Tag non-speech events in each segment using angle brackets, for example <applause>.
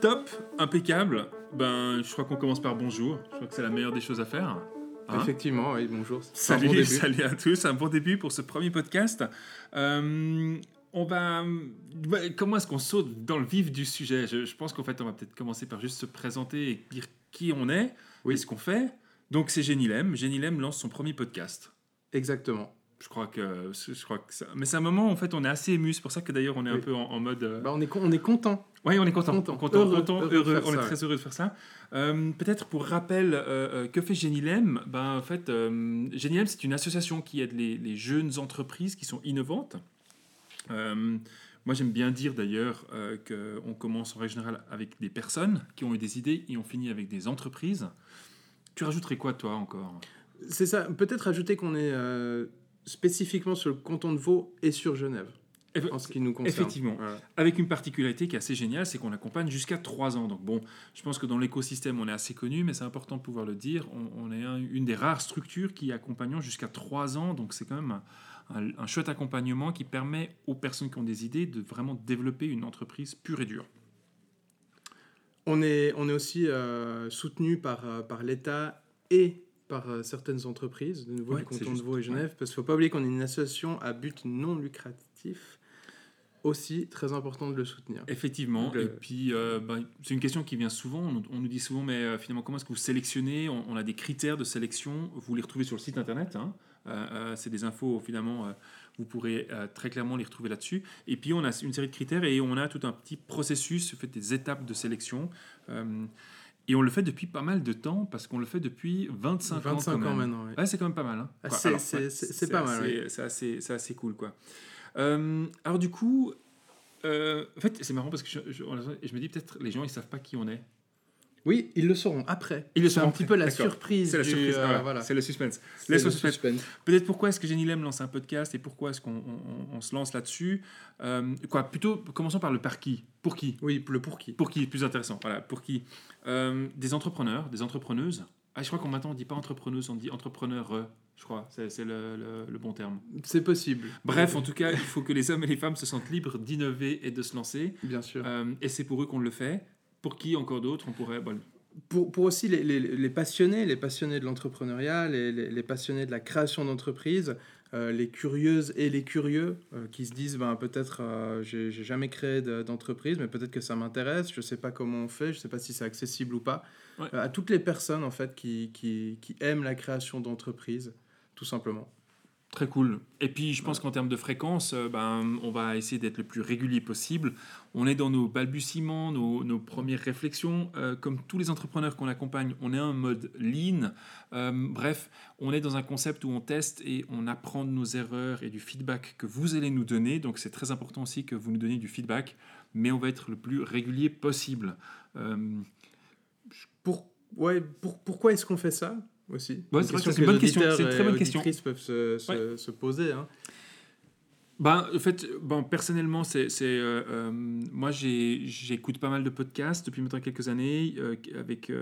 Top, impeccable. Ben, je crois qu'on commence par bonjour. Je crois que c'est la meilleure des choses à faire. Hein Effectivement, oui, bonjour. Salut, bon salut à tous. Un bon début pour ce premier podcast. Euh, on va. Comment est-ce qu'on saute dans le vif du sujet? Je, je pense qu'en fait, on va peut-être commencer par juste se présenter et dire qui on est Oui. et ce qu'on fait. Donc, c'est Génilem. Génilem lance son premier podcast. Exactement. Je crois que, je crois que ça... Mais c'est un moment, en fait, on est assez ému. C'est pour ça que d'ailleurs, on est un peu en, en mode. euh, Bah, on, est on est content. Oui, on est content. Content. Content, Heureux, content, heureux on est ça, très heureux de faire ça. Euh, Peut-être pour rappel, euh, que fait Génilem? Ben, En fait, Génilem, c'est une association qui aide les, les jeunes entreprises qui sont innovantes. Moi, j'aime bien dire d'ailleurs euh, qu'on commence en règle générale avec des personnes qui ont eu des idées et on finit avec des entreprises. Tu rajouterais quoi, toi, encore? C'est ça. Peut-être ajouter qu'on est euh, spécifiquement sur le canton de Vaud et sur Genève, Eff- en ce qui nous concerne. Effectivement. Voilà. Avec une particularité qui est assez géniale, c'est qu'on accompagne jusqu'à 3 ans. Donc bon, je pense que dans l'écosystème, on est assez connu, mais c'est important de pouvoir le dire. On, on est un- une des rares structures qui accompagnons jusqu'à 3 ans. Donc c'est quand même un, un- un chouette accompagnement qui permet aux personnes qui ont des idées de vraiment développer une entreprise pure et dure. On est, on est aussi euh, soutenu par, euh, par l'État et par euh, certaines entreprises, de nouveau Ouais, du canton de Vaud et Genève, parce qu'il ne faut pas oublier qu'on est une association à but non lucratif, aussi très important de le soutenir. Effectivement. Le- Et puis, euh, ben, c'est une question qui vient souvent. On, on nous dit souvent, mais euh, finalement, comment est-ce que vous sélectionnez on, on a des critères de sélection. Vous les retrouvez sur le site internet. hein. Euh, c'est des infos, finalement, vous pourrez euh, très clairement les retrouver là-dessus. Et puis, on a une série de critères et on a tout un petit processus, fait des étapes de sélection. Euh, et on le fait depuis pas mal de temps parce qu'on le fait depuis 25, ans. 25 quand ans même. maintenant, oui. Ouais, c'est quand même pas mal. hein. Ah, c'est- ouais, pas mal, assez- C'est assez, assez cool, quoi. Euh, alors, du coup, en fait, c'est marrant parce que je, je- je me dis peut-être les gens ils savent pas qui on est. Oui, ils le sauront après. Ils le C'est sauront un petit peu la surprise. C'est la surprise. euh, voilà, voilà. C'est le suspense. Laisse le suspense. suspense. Peut-être pourquoi est-ce que Genilem lance un podcast et pourquoi est-ce qu'on on- on se lance là-dessus Euh, Quoi Plutôt, commençons par le par qui. Pour qui Oui, le pour qui. Pour qui Plus intéressant. Voilà. Pour qui Euh, Des entrepreneurs, des entrepreneuses. Ah, je crois qu'on maintenant on dit pas entrepreneuse, on dit entrepreneur. Je crois. C'est c'est le, le- le bon terme. C'est possible. Bref, en tout cas, il faut que les hommes et les femmes se sentent libres d'innover et de se lancer. Bien sûr. Euh, et c'est pour eux qu'on le fait. Pour qui encore d'autres On pourrait. bon, pour, pour aussi les, les- les passionnés, les passionnés de l'entrepreneuriat, les, les- passionnés de la création d'entreprise, euh, les curieuses et les curieux euh, qui se disent ben, peut-être euh, j'ai jamais créé de- d'entreprise, mais peut-être que ça m'intéresse, je sais pas comment on fait, je sais pas si c'est accessible ou pas. Ouais. Euh, à toutes les personnes en fait qui, qui, qui aiment la création d'entreprise, tout simplement. Très cool. Et puis, je pense qu'en termes de fréquence, euh, ben, on va essayer d'être le plus régulier possible. On est dans nos balbutiements, nos, nos premières réflexions. Euh, comme tous les entrepreneurs qu'on accompagne, on est en mode lean. Euh, bref, on est dans un concept où on teste et on apprend de nos erreurs et du feedback que vous allez nous donner. Donc, c'est très important aussi que vous nous donniez du feedback, mais on va être le plus régulier possible. Pour, ouais, pour, pourquoi est-ce qu'on fait ça? Aussi Ouais, c'est que une bonne question, c'est une très bonne question. auditrices peuvent se, se, se poser. hein. Ben, en fait, bon, personnellement, c'est, c'est, euh, euh, moi, j'écoute pas mal de podcasts depuis maintenant quelques années, euh, avec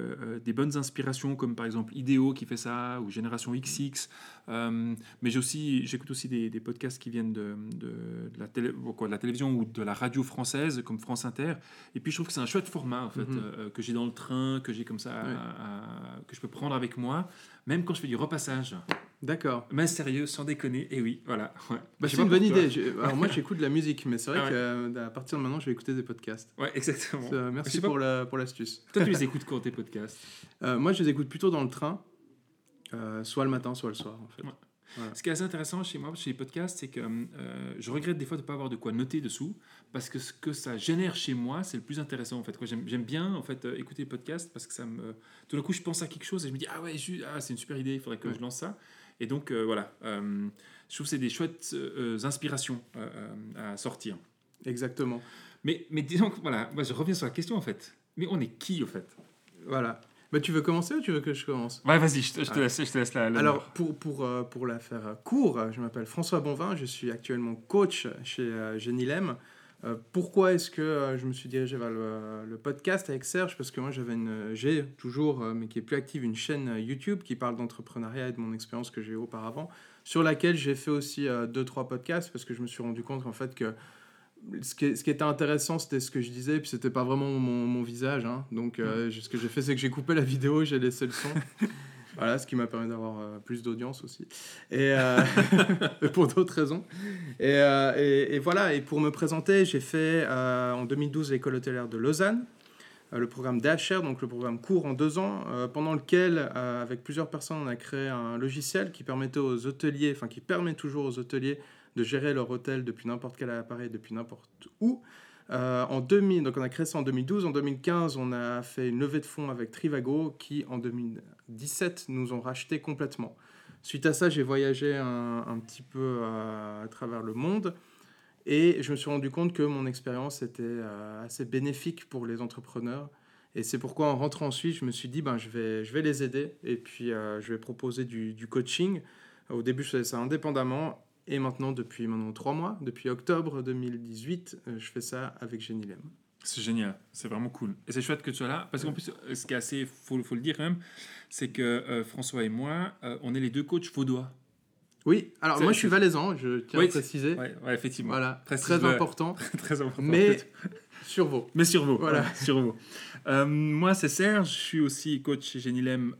des bonnes inspirations, comme par exemple Idéo qui fait ça, ou Génération XX. Mais j'ai aussi, j'écoute aussi des, des podcasts qui viennent de, de, de la télé, quoi, de la télévision ou de la radio française, comme France Inter. Et puis, je trouve que c'est un chouette format, en fait, Mhm. que j'ai dans le train, que j'ai comme ça, à- Ouais. à- que je peux prendre avec moi, même quand je fais du repassage. D'accord. Mais sérieux, sans déconner, et oui, voilà. ouais. Bah, c'est une bonne idée. Alors moi <laughs> j'écoute de la musique, mais c'est vrai Ah ouais. qu'à partir de maintenant je vais écouter des podcasts. Ouais, exactement. Euh, merci pas- pour la pour l'astuce. <laughs> Toi, tu les écoutes quand tes podcasts? Euh, moi je les écoute plutôt dans le train, euh, soit le matin, soit le soir en fait. Ouais. Ce qui est assez intéressant chez moi, chez les podcasts, c'est que euh, je regrette des fois de ne pas avoir de quoi noter dessous, parce que ce que ça génère chez moi, c'est le plus intéressant en fait. J'aime bien en fait euh, écouter les podcasts parce que ça me, tout d'un coup, je pense à quelque chose et je me dis ah ouais, ah, c'est une super idée, il faudrait que Ouais. je lance ça. Et donc euh, voilà, je trouve que c'est des chouettes inspirations à sortir. Exactement. Mais mais disons que voilà, moi je reviens sur la question en fait. Mais on est qui au fait? Voilà. Bah, tu veux commencer ou tu veux que je commence? Ouais, vas-y, je te, je te Ouais. laisse, je te laisse la. la- Alors, pour, pour, euh, pour la faire euh, court, je m'appelle François Bonvin, je suis actuellement coach chez euh, Genilem. Euh, pourquoi est-ce que je me suis dirigé vers le, le podcast avec Serge? Parce que moi, j'avais une, j'ai toujours, mais qui est plus active, une chaîne YouTube qui parle d'entrepreneuriat et de mon expérience que j'ai eue auparavant, sur laquelle j'ai fait aussi deux, trois podcasts parce que je me suis rendu compte en fait que ce qui, ce qui était intéressant, c'était ce que je disais, puis c'était pas vraiment mon, mon visage. hein. Donc, euh, ce que j'ai fait, c'est que j'ai coupé la vidéo, j'ai laissé le son. <laughs> voilà, ce qui m'a permis d'avoir euh, plus d'audience aussi. Et euh, <laughs> pour d'autres raisons. Et, et- et voilà, et pour me présenter, j'ai fait en 2012 l'école hôtelière de Lausanne, le programme DHR, donc le programme court en deux ans, pendant lequel, avec plusieurs personnes, on a créé un logiciel qui permettait aux hôteliers, enfin qui permet toujours aux hôteliers de gérer leur hôtel depuis n'importe quel appareil, depuis n'importe où. Euh, en 2000, donc on a créé ça en 2012. En 2015, on a fait une levée de fonds avec Trivago qui, en 2017, nous ont racheté complètement. Suite à ça, j'ai voyagé un, petit peu à, à travers le monde et je me suis rendu compte que mon expérience était euh, assez bénéfique pour les entrepreneurs. Et c'est pourquoi en rentrant en Suisse, je me suis dit, ben, je, vais, je vais les aider et puis euh, je vais proposer du coaching. Au début, je faisais ça indépendamment et maintenant, depuis maintenant trois mois, depuis octobre 2018, euh, je fais ça avec Jenny Lem. C'est génial, c'est vraiment cool. Et c'est chouette que tu sois là, parce qu'en plus, euh, ce qui est assez, faut, faut le dire quand même, c'est que euh, François et moi, euh, on est les deux coachs vaudois. Oui, alors moi je suis valaisan, je tiens Oui, à préciser. Ouais, effectivement. Voilà, Précise très important. <laughs> Très important. Mais sur vos. Mais sur vous. Voilà. Sur vous. Euh, moi, c'est Serge. Je suis aussi coach chez Genilem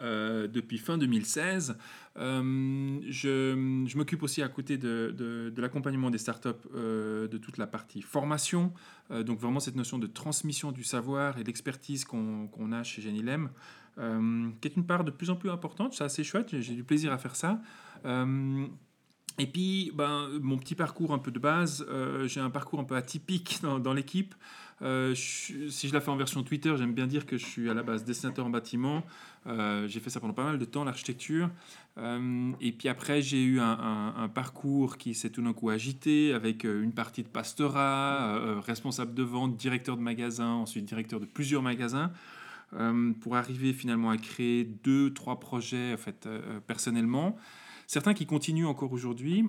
depuis fin 2016. Euh, je m'occupe aussi à côté de, l'accompagnement des startups euh, de toute la partie formation. Euh, donc, vraiment, cette notion de transmission du savoir et d'expertise qu'on a chez Genilem, qui est une part de plus en plus importante. C'est assez chouette. J'ai du plaisir à faire ça. Et puis, ben, mon petit parcours un peu de base, j'ai un parcours un peu atypique dans l'équipe. Euh, si je la fais en version Twitter, j'aime bien dire que je suis à la base dessinateur en bâtiment. Euh, j'ai fait ça pendant pas mal de temps, l'architecture. Euh, et puis après, j'ai eu un, parcours qui s'est tout d'un coup agité avec une partie de pastorat, responsable de vente, directeur de magasin, ensuite directeur de plusieurs magasins. pour arriver finalement à créer deux, trois projets en fait, personnellement. Certains qui continuent encore aujourd'hui.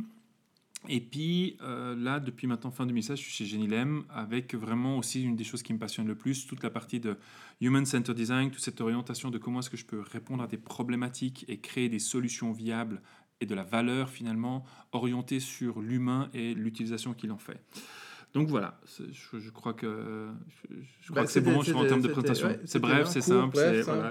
Et puis euh, là, depuis maintenant fin 2016, je suis chez Genilem avec vraiment aussi une des choses qui me passionne le plus, toute la partie de Human Centered Design, toute cette orientation de comment est-ce que je peux répondre à des problématiques et créer des solutions viables et de la valeur finalement orientée sur l'humain et l'utilisation qu'il en fait. Donc voilà, je, je crois que, je, crois Bah, que c'est bon je crois, en termes de présentation. ouais, c'est bref, c'est simple,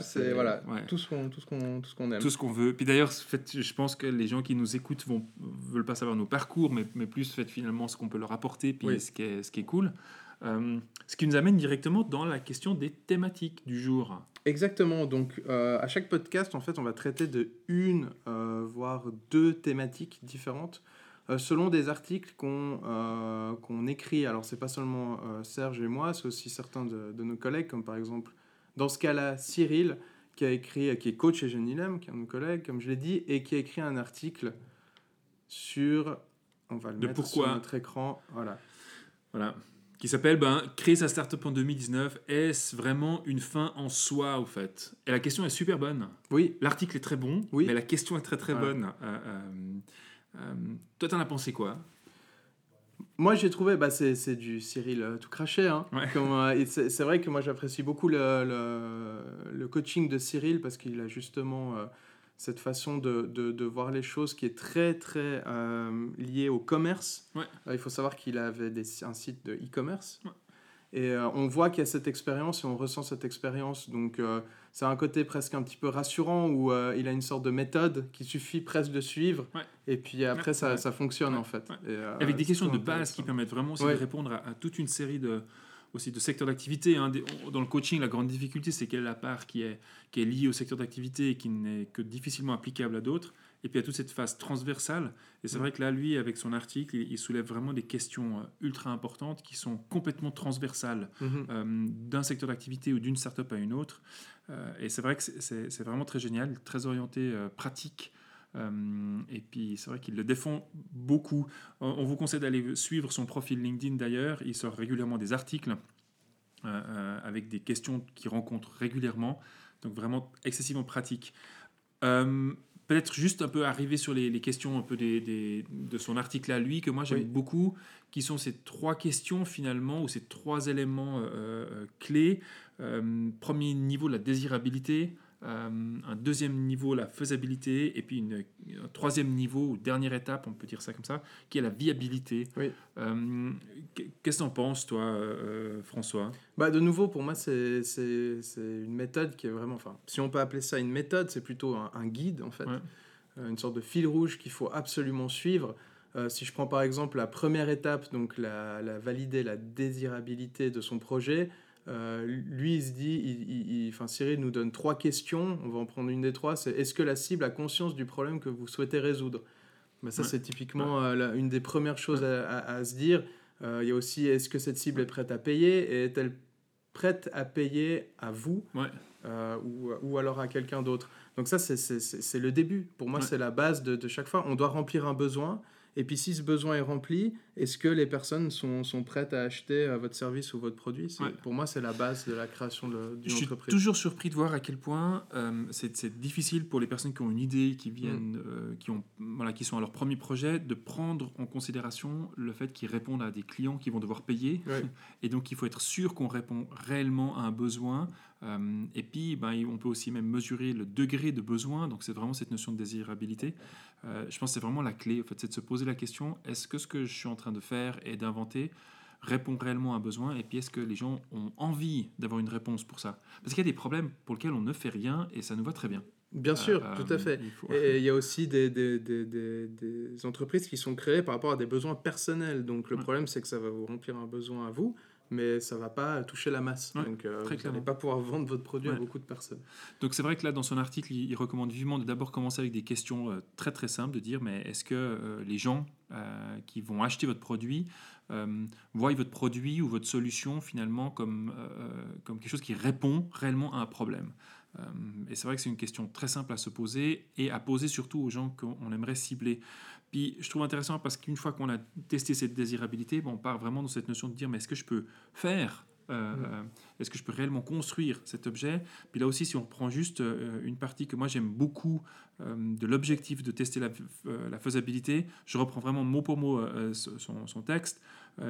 c'est voilà, ouais tout ce qu'on tout ce qu'on tout ce qu'on aime. tout ce qu'on veut. Puis d'ailleurs, je pense que les gens qui nous écoutent vont veulent pas savoir nos parcours, mais, mais plus fait, finalement ce qu'on peut leur apporter, puis Oui. ce, qui est, ce qui est cool. Euh, ce qui nous amène directement dans la question des thématiques du jour. Exactement. Donc, euh, à chaque podcast, en fait, on va traiter de une, euh, voire deux thématiques différentes selon des articles qu'on qu'on écrit. Alors, c'est pas seulement Serge et moi, c'est aussi certains de, de nos collègues, comme par exemple, dans ce cas-là, Cyril, qui a écrit, qui est coach chez Genilem, qui est un de nos collègues, comme je l'ai dit, et qui a écrit un article sur. On va le De mettre pourquoi sur notre écran. Voilà. Voilà. Qui s'appelle ben, Créer sa startup en 2019, est-ce vraiment une fin en soi, au fait? Et la question est super bonne. Oui, L'article est très bon, Oui. mais la question est très très Voilà. bonne. Euh, euh, euh, toi, t'en as pensé quoi? Moi, j'ai trouvé, bah, c'est du Cyril euh, tout craché. Hein. Ouais. Euh, c'est vrai que moi, j'apprécie beaucoup le, le, le coaching de Cyril parce qu'il a justement euh, cette façon de, de, de voir les choses qui est très, très euh, liée au commerce. Ouais. Euh, il faut savoir qu'il avait des, un site de e-commerce. Ouais. Et euh, on voit qu'il y a cette expérience et on ressent cette expérience. Donc, c'est un côté presque un petit peu rassurant où il a une sorte de méthode qui suffit presque de suivre. Ouais. Et puis après, ça, ça fonctionne en fait. Et, Avec des questions de base qui permettent vraiment aussi de répondre à, à toute une série de, aussi de secteurs d'activité. hein. Dans le coaching, la grande difficulté, c'est quelle est la part qui est, qui est liée au secteur d'activité et qui n'est que difficilement applicable à d'autres. Et puis il y a toute cette phase transversale. Et c'est vrai que là, lui, avec son article, il, soulève vraiment des questions euh, ultra importantes qui sont complètement transversales Mhm. euh, d'un secteur d'activité ou d'une startup à une autre. Euh, et c'est vrai que c'est- vraiment très génial, très orienté euh, pratique. Euh, et puis c'est vrai qu'il le défend beaucoup. On, vous conseille d'aller suivre son profil LinkedIn d'ailleurs. Il sort régulièrement des articles euh, euh, avec des questions qu'il rencontre régulièrement. Donc vraiment excessivement pratique. Euh, peut-être juste un peu arriver sur les, les questions un peu des, des- de son article à lui, que moi j'aime Oui. beaucoup, qui sont ces trois questions finalement, ou ces trois éléments euh, clés. Euh, premier niveau, la désirabilité. Euh, un deuxième niveau, la faisabilité, et puis une, un troisième niveau, ou dernière étape, on peut dire ça comme ça, qui est la viabilité. Oui. Euh, Qu'est-ce que t'en penses, toi, euh, François? Bah, de nouveau, pour moi, c'est une méthode qui est vraiment. Enfin, si on peut appeler ça une méthode, c'est plutôt un, un guide, en fait. Ouais. Une sorte de fil rouge qu'il faut absolument suivre. Euh, si je prends par exemple la première étape, donc la, la valider la désirabilité de son projet, euh, lui, il se dit, il, il- il- enfin, Cyril nous donne trois questions. On va en prendre une des trois. C'est est-ce que la cible a conscience du problème que vous souhaitez résoudre? Bah, Ça, Ouais. c'est typiquement euh, la- une des premières choses à, à- à se dire. Euh, Il y a aussi est-ce que cette cible est prête à payer? Et est-elle prête à payer à vous? Euh, ou, ou alors à quelqu'un d'autre? Donc ça, c'est- le début. Pour moi, c'est la base de, de chaque fois. On doit remplir un besoin. Et puis si ce besoin est rempli, est-ce que les personnes sont, sont prêtes à acheter euh, votre service ou votre produit? Ouais. Pour moi, c'est la base de la création de- Je d'une suis entreprise. toujours surpris de voir à quel point euh, c'est difficile pour les personnes qui ont une idée, qui viennent, Mm. euh, qui ont, voilà, qui sont à leur premier projet, de prendre en considération le fait qu'ils répondent à des clients qui vont devoir payer, Ouais. <laughs> et donc il faut être sûr qu'on répond réellement à un besoin. Euh, et puis, ben, on peut aussi même mesurer le degré de besoin. Donc, c'est vraiment cette notion de désirabilité. Je pense que c'est vraiment la clé. En fait, c'est de se poser la question est-ce que ce que je suis en train de faire et d'inventer répond réellement à un besoin Et puis, est-ce que les gens ont envie d'avoir une réponse pour ça? Parce qu'il y a des problèmes pour lesquels on ne fait rien et ça nous va très bien. Bien sûr, Euh, tout à fait. il faut- Et il y a aussi des, des, des, des- des entreprises qui sont créées par rapport à des besoins personnels. Donc le Ouais. problème, c'est que ça va vous remplir un besoin à vous, mais ça va pas toucher la masse. Ouais, Donc euh, très vous n'allez pas pouvoir vendre votre produit à beaucoup de personnes. Donc c'est vrai que là, dans son article, il, il recommande vivement de d'abord commencer avec des questions euh, très très simples, de dire mais est-ce que euh, les gens euh, qui vont acheter votre produit voient votre produit ou votre solution finalement comme, comme quelque chose qui répond réellement à un problème? Et c'est vrai que c'est une question très simple à se poser et à poser surtout aux gens qu'on aimerait cibler. Puis je trouve intéressant parce qu'une fois qu'on a testé cette désirabilité, bon, on part vraiment dans cette notion de dire mais est-ce que je peux faire euh, Mm. Est-ce que je peux réellement construire cet objet? Puis là aussi, si on reprend juste euh, une partie que moi j'aime beaucoup euh, de l'objectif de tester la, la faisabilité, je reprends vraiment mot pour mot son, son texte.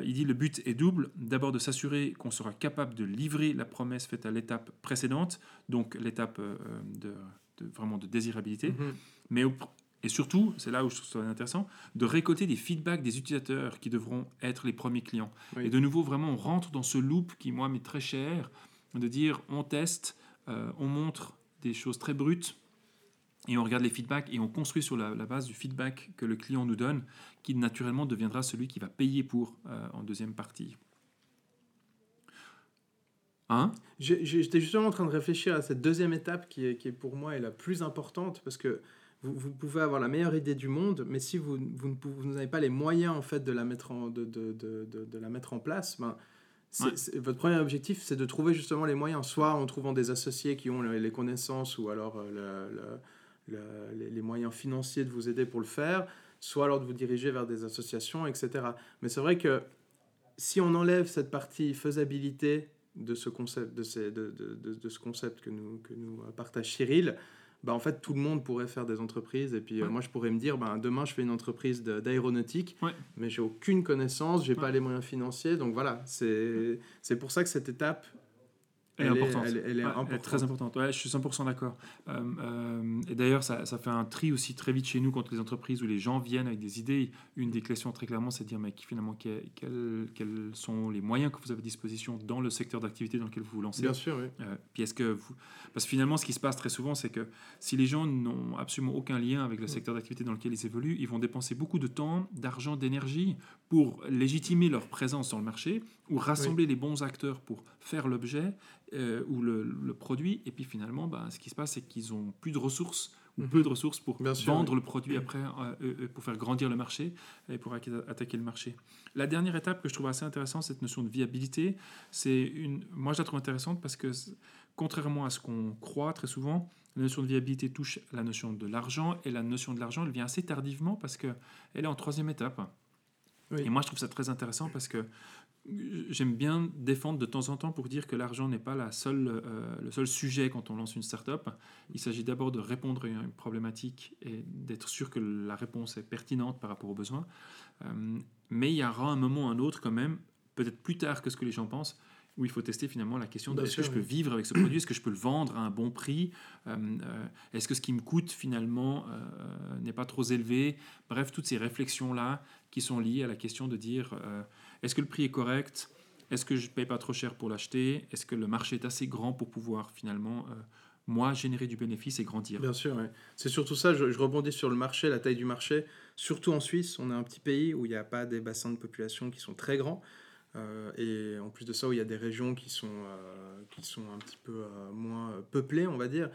Il dit le but est double. D'abord de s'assurer qu'on sera capable de livrer la promesse faite à l'étape précédente, donc l'étape de, de- vraiment de désirabilité. Mhm. Mais au- et surtout, c'est là où je trouve ça intéressant, de récolter des feedbacks des utilisateurs qui devront être les premiers clients. Oui. Et de nouveau, vraiment, on rentre dans ce loop qui, moi, m'est très cher, de dire on teste, euh, on montre des choses très brutes, et on regarde les feedbacks, et on construit sur la, la base du feedback que le client nous donne, qui naturellement deviendra celui qui va payer pour euh, en deuxième partie. Hein? J'étais justement en train de réfléchir à cette deuxième étape qui est, qui est pour moi est la plus importante parce que vous, vous pouvez avoir la meilleure idée du monde, mais si vous, vous n'avez pas les moyens en fait de la mettre en, de, de, de, la mettre en place, ben, Ouais. votre premier objectif c'est de trouver justement les moyens, soit en trouvant des associés qui ont les, connaissances ou alors euh, le- le- le- les, moyens financiers de vous aider pour le faire, soit alors de vous diriger vers des associations, etc. Mais c'est vrai que si on enlève cette partie faisabilité de ce concept, de, ces- de, de- de- de ce concept que nous, que nous euh, partage Cyril, bah en fait tout le monde pourrait faire des entreprises et puis euh, moi je pourrais me dire ben demain je fais une entreprise d'aéronautique Ouais. mais j'ai aucune connaissance j'ai Ouais. pas les moyens financiers donc voilà c'est c'est pour ça que cette étape Elle est elle est- importante. elle est- elle est Ouais, importante. très importante. Ouais, je suis 100% d'accord. Euh, euh, et d'ailleurs, ça, ça fait un tri aussi très vite chez nous quand les entreprises ou les gens viennent avec des idées. Une des questions très clairement, c'est de dire mais finalement que- quels, quels sont les moyens que vous avez à disposition dans le secteur d'activité dans lequel vous vous lancez? bien sûr oui. Euh, puis est-ce que vous... Parce que finalement, ce qui se passe très souvent, c'est que si les gens n'ont absolument aucun lien avec le Mm. secteur d'activité dans lequel ils évoluent, ils vont dépenser beaucoup de temps, d'argent, d'énergie pour légitimer leur présence dans le marché ou rassembler les bons acteurs pour faire l'objet euh, ou le, le produit. Et puis finalement, bah, ce qui se passe, c'est qu'ils ont plus de ressources ou Mhm. peu de ressources pour Bien sûr, vendre le produit après, euh, euh, pour faire grandir le marché et pour atta- attaquer le marché. La dernière étape que je trouve assez intéressante, cette notion de viabilité, c'est une, moi je la trouve intéressante parce que contrairement à ce qu'on croit très souvent, la notion de viabilité touche la notion de l'argent et la notion de l'argent, elle vient assez tardivement parce que elle est en troisième étape. Et moi, je trouve ça très intéressant parce que j'aime bien défendre de temps en temps pour dire que l'argent n'est pas la seule, euh, le seul sujet quand on lance une startup. Il s'agit d'abord de répondre à une problématique et d'être sûr que la réponse est pertinente par rapport aux besoins. Euh, mais il y aura un moment ou un autre quand même, peut-être plus tard que ce que les gens pensent, où il faut tester finalement la question de est-ce que je peux vivre avec ce produit, est-ce que je peux le vendre à un bon prix, euh, est-ce que ce qui me coûte finalement n'est pas trop élevé. Bref, toutes ces réflexions-là qui sont liées à la question de dire est-ce que le prix est correct? Est-ce que je ne paye pas trop cher pour l'acheter? Est-ce que le marché est assez grand pour pouvoir finalement, euh, moi, générer du bénéfice et grandir? Bien sûr, c'est surtout ça. Je, rebondis sur le marché, la taille du marché. Surtout en Suisse, on est un petit pays où il n'y a pas des bassins de population qui sont très grands. Euh, et en plus de ça, où il y a des régions qui sont, euh, qui sont un petit peu moins peuplées, on va dire.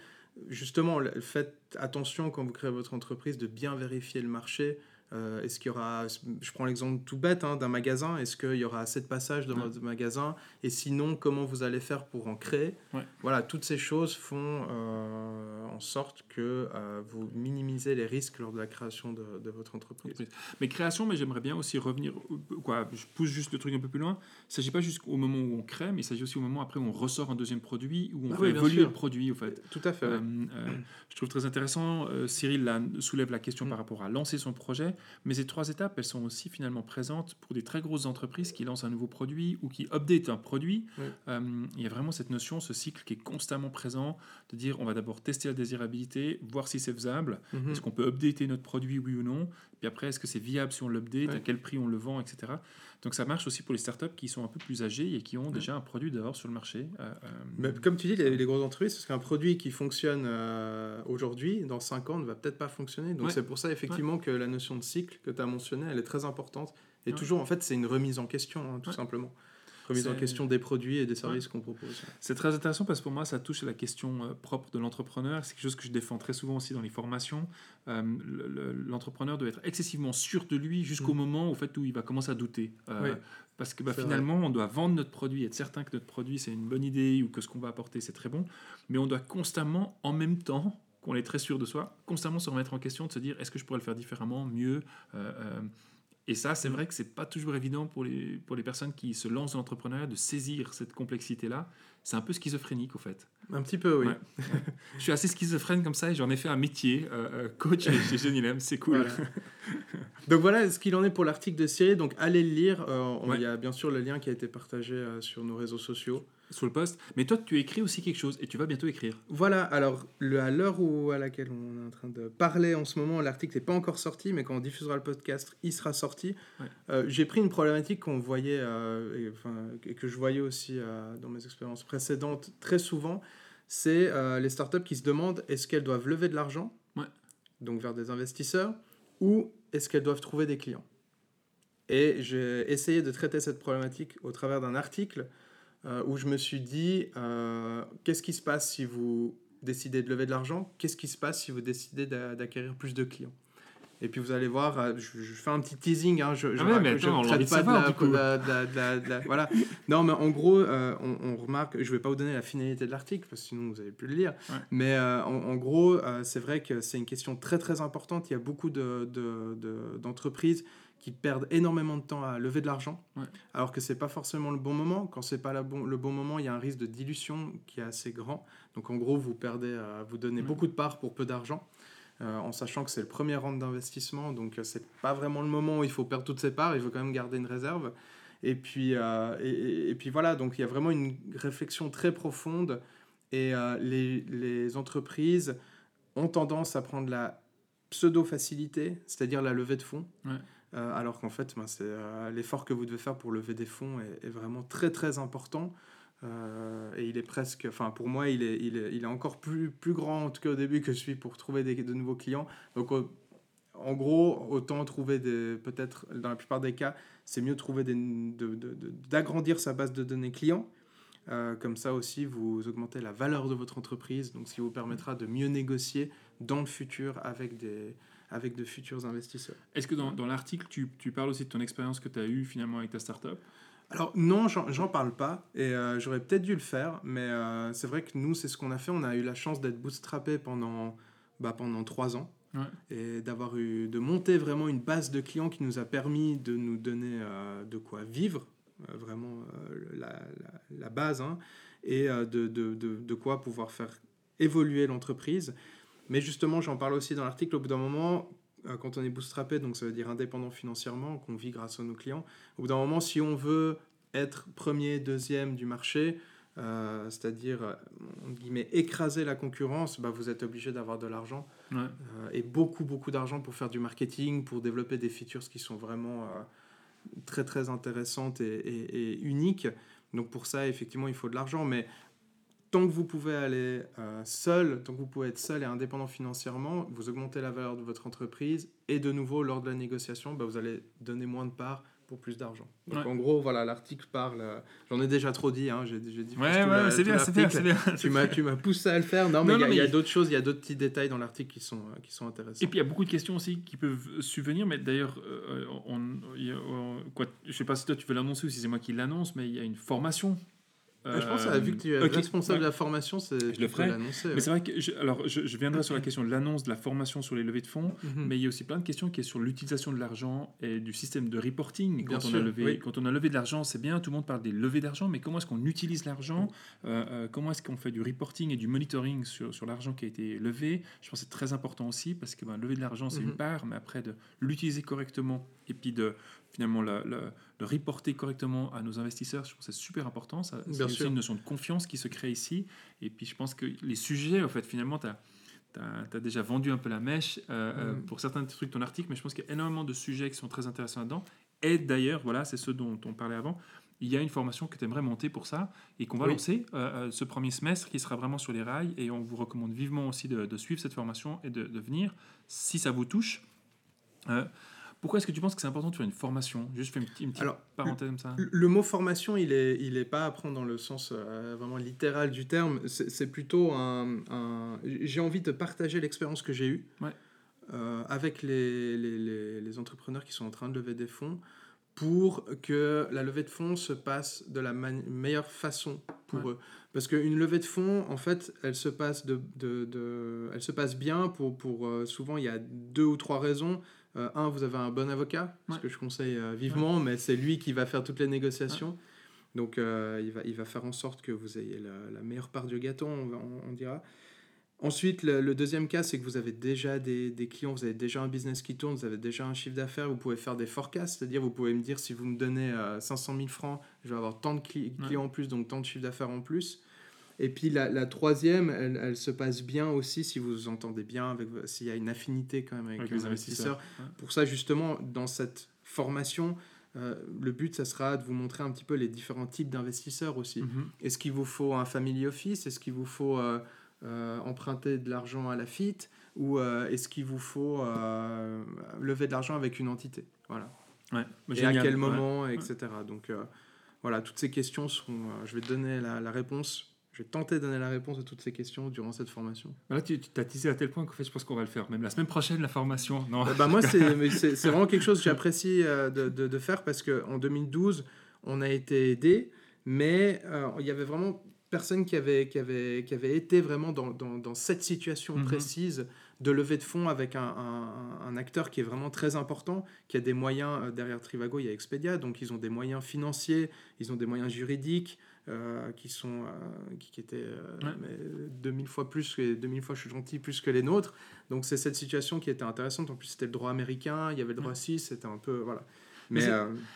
Justement, faites attention quand vous créez votre entreprise de bien vérifier le marché, euh, est-ce qu'il y aura, je prends l'exemple tout bête hein, d'un magasin, est-ce qu'il y aura assez de passages dans votre magasin? Et sinon, comment vous allez faire pour en créer? Voilà, toutes ces choses font euh, en sorte que euh, vous minimisez les risques lors de la création de, votre entreprise. Mais création, mais j'aimerais bien aussi revenir, quoi, je pousse juste le truc un peu plus loin. Il ne s'agit pas juste au moment où on crée, mais il s'agit aussi au moment après où on ressort un deuxième produit, où on ah, fait évoluer le produit, au fait. Tout à fait. je trouve très intéressant, Cyril là, soulève la question mm. par rapport à lancer son projet. Mais ces trois étapes, elles sont aussi finalement présentes pour des très grosses entreprises qui lancent un nouveau produit ou qui update un produit. Euh, il y a vraiment cette notion, ce cycle qui est constamment présent, de dire on va d'abord tester la désirabilité, voir si c'est faisable, mhm. est-ce qu'on peut updater notre produit, oui ou non, puis après est-ce que c'est viable si on l'update, à quel prix on le vend, etc. Donc ça marche aussi pour les startups qui sont un peu plus âgées et qui ont déjà un produit d'abord sur le marché. Euh, euh, Mais comme tu dis, les, les grosses entreprises, parce qu'un produit qui fonctionne aujourd'hui, dans 5 ans, ne va peut-être pas fonctionner. Donc c'est pour ça effectivement que la notion de cycle que tu as mentionnée, elle est très importante. Et toujours, en fait, c'est une remise en question, hein, tout simplement. Remise en question des produits et des services qu'on propose. C'est très intéressant parce que pour moi, ça touche à la question euh, propre de l'entrepreneur. C'est quelque chose que je défends très souvent aussi dans les formations. Euh, l'entrepreneur doit être excessivement sûr de lui jusqu'au mm. moment au fait, où il va commencer à douter. Euh, parce que bah, finalement, on doit vendre notre produit, être certain que notre produit, c'est une bonne idée ou que ce qu'on va apporter, c'est très bon. Mais on doit constamment, en même temps, qu'on est très sûr de soi, constamment se remettre en question, de se dire est-ce que je pourrais le faire différemment, mieux Et ça, c'est vrai que c'est pas toujours évident pour les, pour les personnes qui se lancent dans l'entrepreneuriat de saisir cette complexité-là. C'est un peu schizophrénique, au fait. Un petit peu, oui. <laughs> je suis assez schizophrène comme ça et j'en ai fait un métier, euh, coach chez Genilem, c'est cool. <laughs> Donc voilà ce qu'il en est pour l'article de Cyril. Donc allez le lire. Il y a bien sûr le lien qui a été partagé sur nos réseaux sociaux sur le poste. Mais toi, tu écris aussi quelque chose et tu vas bientôt écrire. Voilà, alors le, à l'heure où, à laquelle on est en train de parler en ce moment, l'article n'est pas encore sorti, mais quand on diffusera le podcast, il sera sorti. Euh, j'ai pris une problématique qu'on voyait, euh, et, enfin, que je voyais aussi euh, dans mes expériences précédentes très souvent, c'est les startups qui se demandent est-ce qu'elles doivent lever de l'argent, donc vers des investisseurs, ou est-ce qu'elles doivent trouver des clients? Et j'ai essayé de traiter cette problématique au travers d'un article euh, où je me suis dit, euh, qu'est-ce qui se passe si vous décidez de lever de l'argent? Qu'est-ce qui se passe si vous décidez d'acquérir plus de clients? Et puis vous allez voir, euh, je, fais un petit teasing, hein, je, ah mais attends, je traite pas de la, voilà. <laughs> Non, mais en gros, on, remarque, je vais pas vous donner la finalité de l'article parce que sinon vous avez pu le lire. Mais en, gros, c'est vrai que c'est une question très très importante. Il y a beaucoup d'entreprises de, qui perdent énormément de temps à lever de l'argent, alors que c'est pas forcément le bon moment. Quand c'est pas la bon, le bon moment, il y a un risque de dilution qui est assez grand. Donc en gros, vous perdez, à vous donnez beaucoup de parts pour peu d'argent, euh, en sachant que c'est le premier round d'investissement, donc euh, c'est pas vraiment le moment où il faut perdre toutes ses parts. Il faut quand même garder une réserve. Et puis, euh, et, puis voilà, donc il y a vraiment une réflexion très profonde et les, les entreprises ont tendance à prendre la pseudo-facilité, c'est-à-dire la levée de fonds. Euh, alors qu'en fait, ben, c'est euh, l'effort que vous devez faire pour lever des fonds est, vraiment très très important. Euh, et il est presque, enfin pour moi, il est, il est, il est encore plus, plus grand en tout cas au début que je suis pour trouver des, de nouveaux clients. Donc en gros, autant trouver des, peut-être dans la plupart des cas, c'est mieux trouver d'agrandir sa base de données clients. comme ça aussi, vous augmentez la valeur de votre entreprise, donc ce qui vous permettra de mieux négocier dans le futur avec des, avec de futurs investisseurs. Est-ce que dans, dans l'article, tu, tu, parles aussi de ton expérience que tu as eue finalement avec ta startup? Alors non, j'en parle pas et euh, j'aurais peut-être dû le faire, mais euh, c'est vrai que nous, c'est ce qu'on a fait. On a eu la chance d'être bootstrappé pendant, bah, pendant trois ans. et d'avoir eu de monter vraiment une base de clients qui nous a permis de nous donner de quoi vivre, vraiment la, la, base, hein, et de, de, de, de quoi pouvoir faire évoluer l'entreprise. Mais justement, j'en parle aussi dans l'article, au bout d'un moment, euh, quand on est bootstrappé, donc ça veut dire indépendant financièrement, qu'on vit grâce à nos clients, au bout d'un moment, si on veut être premier, deuxième du marché, euh, c'est-à-dire, euh, guillemets, écraser la concurrence, bah, vous êtes obligé d'avoir de l'argent. et beaucoup, beaucoup d'argent pour faire du marketing, pour développer des features qui sont vraiment très, très intéressantes et, et, uniques. Donc pour ça, effectivement, il faut de l'argent. Mais tant que vous pouvez aller euh, seul, tant que vous pouvez être seul et indépendant financièrement, vous augmentez la valeur de votre entreprise et de nouveau, lors de la négociation, bah, vous allez donner moins de parts pour plus de l'argent. Donc en gros, voilà, l'article parle. Euh, j'en ai déjà trop dit, hein, j'ai dit. Ouais, ouais, c'est bien, c'est bien, bien, Tu m'as, tu m'as poussé à le faire. Non, mais il y a, d'autres choses, il y a d'autres petits détails dans l'article qui sont, euh, qui sont intéressants. Et puis il y a beaucoup de questions aussi qui peuvent subvenir, mais d'ailleurs, on, quoi, je sais pas si toi tu veux l'annoncer ou si c'est moi qui l'annonce, mais il y a une formation ah, je pense, vu que tu es responsable de la formation, c'est, je le ferai. Mais c'est vrai que je, alors je, viendrai sur la question de l'annonce de la formation sur les levées de fonds, mhm. mais il y a aussi plein de questions qui est sur l'utilisation de l'argent et du système de reporting. Quand, on, a levé, quand on a levé de l'argent, c'est bien, tout le monde parle des levées d'argent, mais comment est-ce qu'on utilise l'argent euh, euh, Comment est-ce qu'on fait du reporting et du monitoring sur, sur l'argent qui a été levé? Je pense que c'est très important aussi parce que ben, lever de l'argent, c'est une mhm. part, mais après de l'utiliser correctement et puis de finalement le, le, reporter correctement à nos investisseurs, je pense que c'est super important. Ça, c'est aussi une notion de confiance qui se crée ici. Et puis je pense que les sujets, en fait, finalement, tu as, as, déjà vendu un peu la mèche euh, euh, mm. pour certains trucs de ton article, mais je pense qu'il y a énormément de sujets qui sont très intéressants là-dedans. Et d'ailleurs, voilà, c'est ce dont on parlait avant. Il y a une formation que tu aimerais monter pour ça et qu'on va lancer euh, ce premier semestre qui sera vraiment sur les rails. Et on vous recommande vivement aussi de, suivre cette formation et de, de, venir si ça vous touche. Pourquoi est-ce que tu penses que c'est important de faire une formation? Juste fais une petite, une parenthèse comme ça. Le, mot formation, il n'est il est pas à prendre dans le sens euh, vraiment littéral du terme. C'est plutôt un. J'ai envie de partager l'expérience que j'ai eue euh, avec les, les, les, entrepreneurs qui sont en train de lever des fonds pour que la levée de fonds se passe de la meilleure façon pour eux. Parce qu'une levée de fonds, en fait, elle se passe, de, de, de elle se passe bien pour, pour euh, souvent, il y a deux ou trois raisons. Euh, un, vous avez un bon avocat, ce que je conseille euh, vivement, mais c'est lui qui va faire toutes les négociations. Donc, euh, il, va, il va faire en sorte que vous ayez la, meilleure part du gâteau, on, dira. Ensuite, le, deuxième cas, c'est que vous avez déjà des, des, clients, vous avez déjà un business qui tourne, vous avez déjà un chiffre d'affaires, vous pouvez faire des forecasts, c'est-à-dire vous pouvez me dire si vous me donnez 500 000 francs, je vais avoir tant de clients en plus, donc tant de chiffre d'affaires en plus. Et puis la, troisième, elle, se passe bien aussi si vous entendez bien, s'il y a une affinité quand même avec, les investisseurs. Pour ça, justement, dans cette formation, euh, le but, ça sera de vous montrer un petit peu les différents types d'investisseurs aussi. Mhm. Est-ce qu'il vous faut un family office? Est-ce qu'il vous faut euh, euh, emprunter de l'argent à la FIT Ou est-ce qu'il vous faut lever de l'argent avec une entité? Voilà. Ouais, Et à quel moment, etc. Donc voilà, toutes ces questions seront. je vais te donner la, la réponse je vais tenter de donner la réponse à toutes ces questions durant cette formation. Là, tu t'as teasé à tel point qu'en fait, je pense qu'on va le faire. Même la semaine prochaine, la formation. Non. bah, moi, c'est vraiment quelque chose que j'apprécie euh, de, de, faire parce qu'en 2012, on a été aidé, mais euh, il y avait vraiment personne qui avait, qui avait, qui avait été vraiment dans, dans, dans cette situation mhm. précise de levée de fonds avec un, un, un, acteur qui est vraiment très important, qui a des moyens euh, derrière Trivago, il y a Expedia, donc ils ont des moyens financiers, ils ont des moyens juridiques, euh, qui sont euh, qui, étaient 2000 euh, fois plus que 2000 fois je suis gentil plus que les nôtres. Donc c'est cette situation qui était intéressante. En plus c'était le droit américain il y avait le droit suisse c'était un peu voilà. Mais,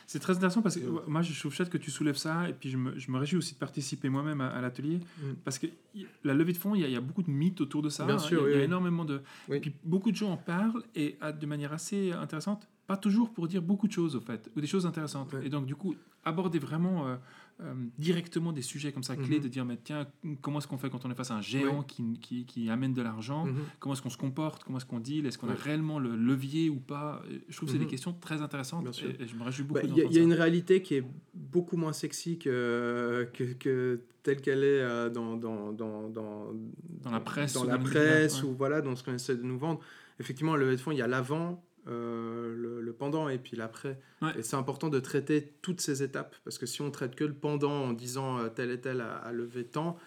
c'est très intéressant parce que moi je trouve chouette que tu soulèves ça et puis je me, je me réjouis aussi de participer moi-même à, l'atelier mm. parce que la levée de fonds il y, a, beaucoup de mythes autour de ça Bien sûr, il y a, énormément de et puis beaucoup de gens en parlent et de manière assez intéressante pas toujours pour dire beaucoup de choses au fait ou des choses intéressantes et donc du coup aborder vraiment euh, directement des sujets comme ça clés, mhm. de dire mais tiens, comment est-ce qu'on fait quand on est face à un géant qui, qui, qui, amène de l'argent? Mhm. Comment est-ce qu'on se comporte? Comment est-ce qu'on deal? Est-ce qu'on a réellement le levier ou pas? Je trouve que c'est des mhm. questions très intéressantes et, je me réjouis beaucoup. Bah, il y, a une réalité qui est beaucoup moins sexy que, que, que telle qu'elle est euh, dans, dans, dans, dans, dans la presse, dans la presse ou voilà, dans ce qu'on essaie de nous vendre. Effectivement, le fonds, il y a l'avant, euh, le, pendant et puis l'après. Et c'est important de traiter toutes ces étapes parce que si on traite que le pendant en disant euh, tel et tel a, levé tant,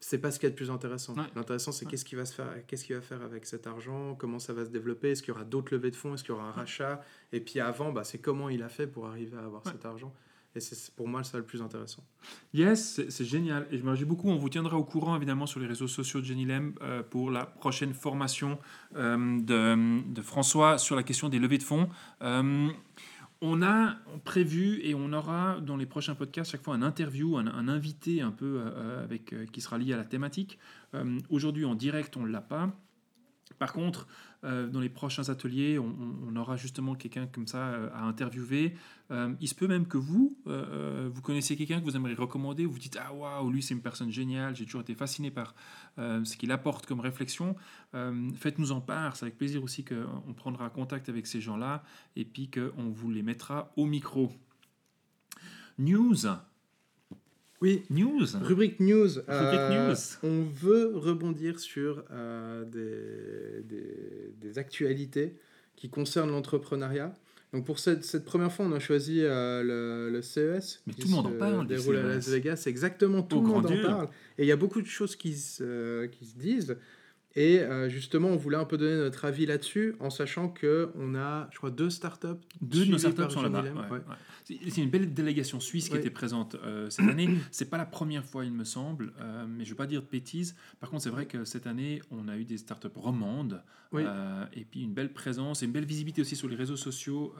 c'est pas ce qui est le plus intéressant. L'intéressant, c'est qu'est-ce qu'il va se faire, qu'est-ce qu'il va faire avec cet argent, comment ça va se développer, est-ce qu'il y aura d'autres levées de fonds, est-ce qu'il y aura un rachat, et puis avant, bah, c'est comment il a fait pour arriver à avoir cet argent. Et c'est pour moi ça le plus intéressant. Yes, c'est génial. Et je me réjouis beaucoup. On vous tiendra au courant évidemment sur les réseaux sociaux de Jenny Lem euh, pour la prochaine formation euh, de, de, François sur la question des levées de fonds. Euh, on a prévu et on aura dans les prochains podcasts chaque fois un interview, un, un invité un peu avec, qui sera lié à la thématique. Aujourd'hui en direct, on ne l'a pas. Par contre, euh, dans les prochains ateliers, on, aura justement quelqu'un comme ça euh, à interviewer. Euh, il se peut même que vous, vous connaissez quelqu'un que vous aimeriez recommander, vous vous dites Ah waouh, lui c'est une personne géniale, j'ai toujours été fasciné par ce qu'il apporte comme réflexion. Faites-nous en part, c'est avec plaisir aussi qu'on prendra contact avec ces gens-là et puis qu'on vous les mettra au micro. News oui. News. Rubrique news. Euh, on veut rebondir sur euh, des, des, actualités qui concernent l'entrepreneuriat. Donc pour cette, cette, première fois, on a choisi euh, le, le, CES. Mais tout le monde en parle. Déroule à Las Vegas. Exactement, tout le monde en parle. Et il y a beaucoup de choses qui se, qui se disent. Et justement, on voulait un peu donner notre avis là-dessus, en sachant qu'on a, je crois, deux startups. Deux de nos startups sont là-bas. C'est une belle délégation suisse qui était présente euh, cette année. C'est pas la première fois, il me semble, euh, mais je ne vais pas dire de bêtises. Par contre, c'est vrai que cette année, on a eu des startups romandes euh, et puis une belle présence et une belle visibilité aussi sur les réseaux sociaux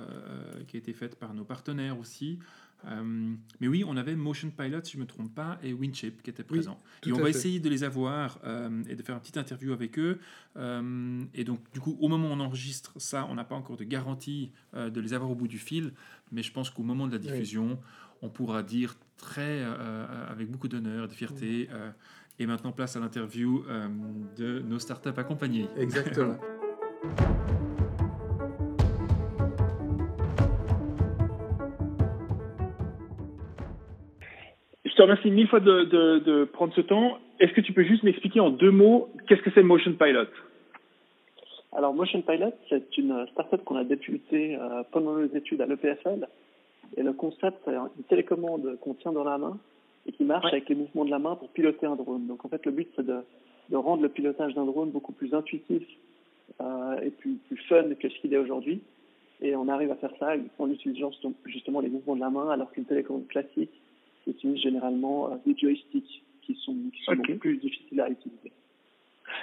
qui a été faite par nos partenaires aussi. Euh, mais oui, on avait Motion Pilot, si je ne me trompe pas, et Winchip qui étaient présents. et on va essayer de les avoir euh, et de faire une petite interview avec eux. Euh, et donc, du coup, au moment où on enregistre ça, on n'a pas encore de garantie de les avoir au bout du fil. Mais je pense qu'au moment de la diffusion, on pourra dire très, avec beaucoup d'honneur, de fierté. et maintenant, place à l'interview de nos startups accompagnées. Exactement. <laughs> te remercie mille fois de, de, de prendre ce temps. Est-ce que tu peux juste m'expliquer en deux mots qu'est-ce que c'est Motion Pilot? Alors Motion Pilot, c'est une startup qu'on a députée euh, pendant nos études à l'EPFL. Et le concept, c'est une télécommande qu'on tient dans la main et qui marche avec les mouvements de la main pour piloter un drone. Donc en fait, le but, c'est de, de rendre le pilotage d'un drone beaucoup plus intuitif euh, et plus, plus fun que ce qu'il est aujourd'hui. Et on arrive à faire ça en utilisant justement les mouvements de la main, alors qu'une télécommande classique utilisent généralement euh, des joysticks qui sont, qui sont beaucoup plus difficiles à utiliser.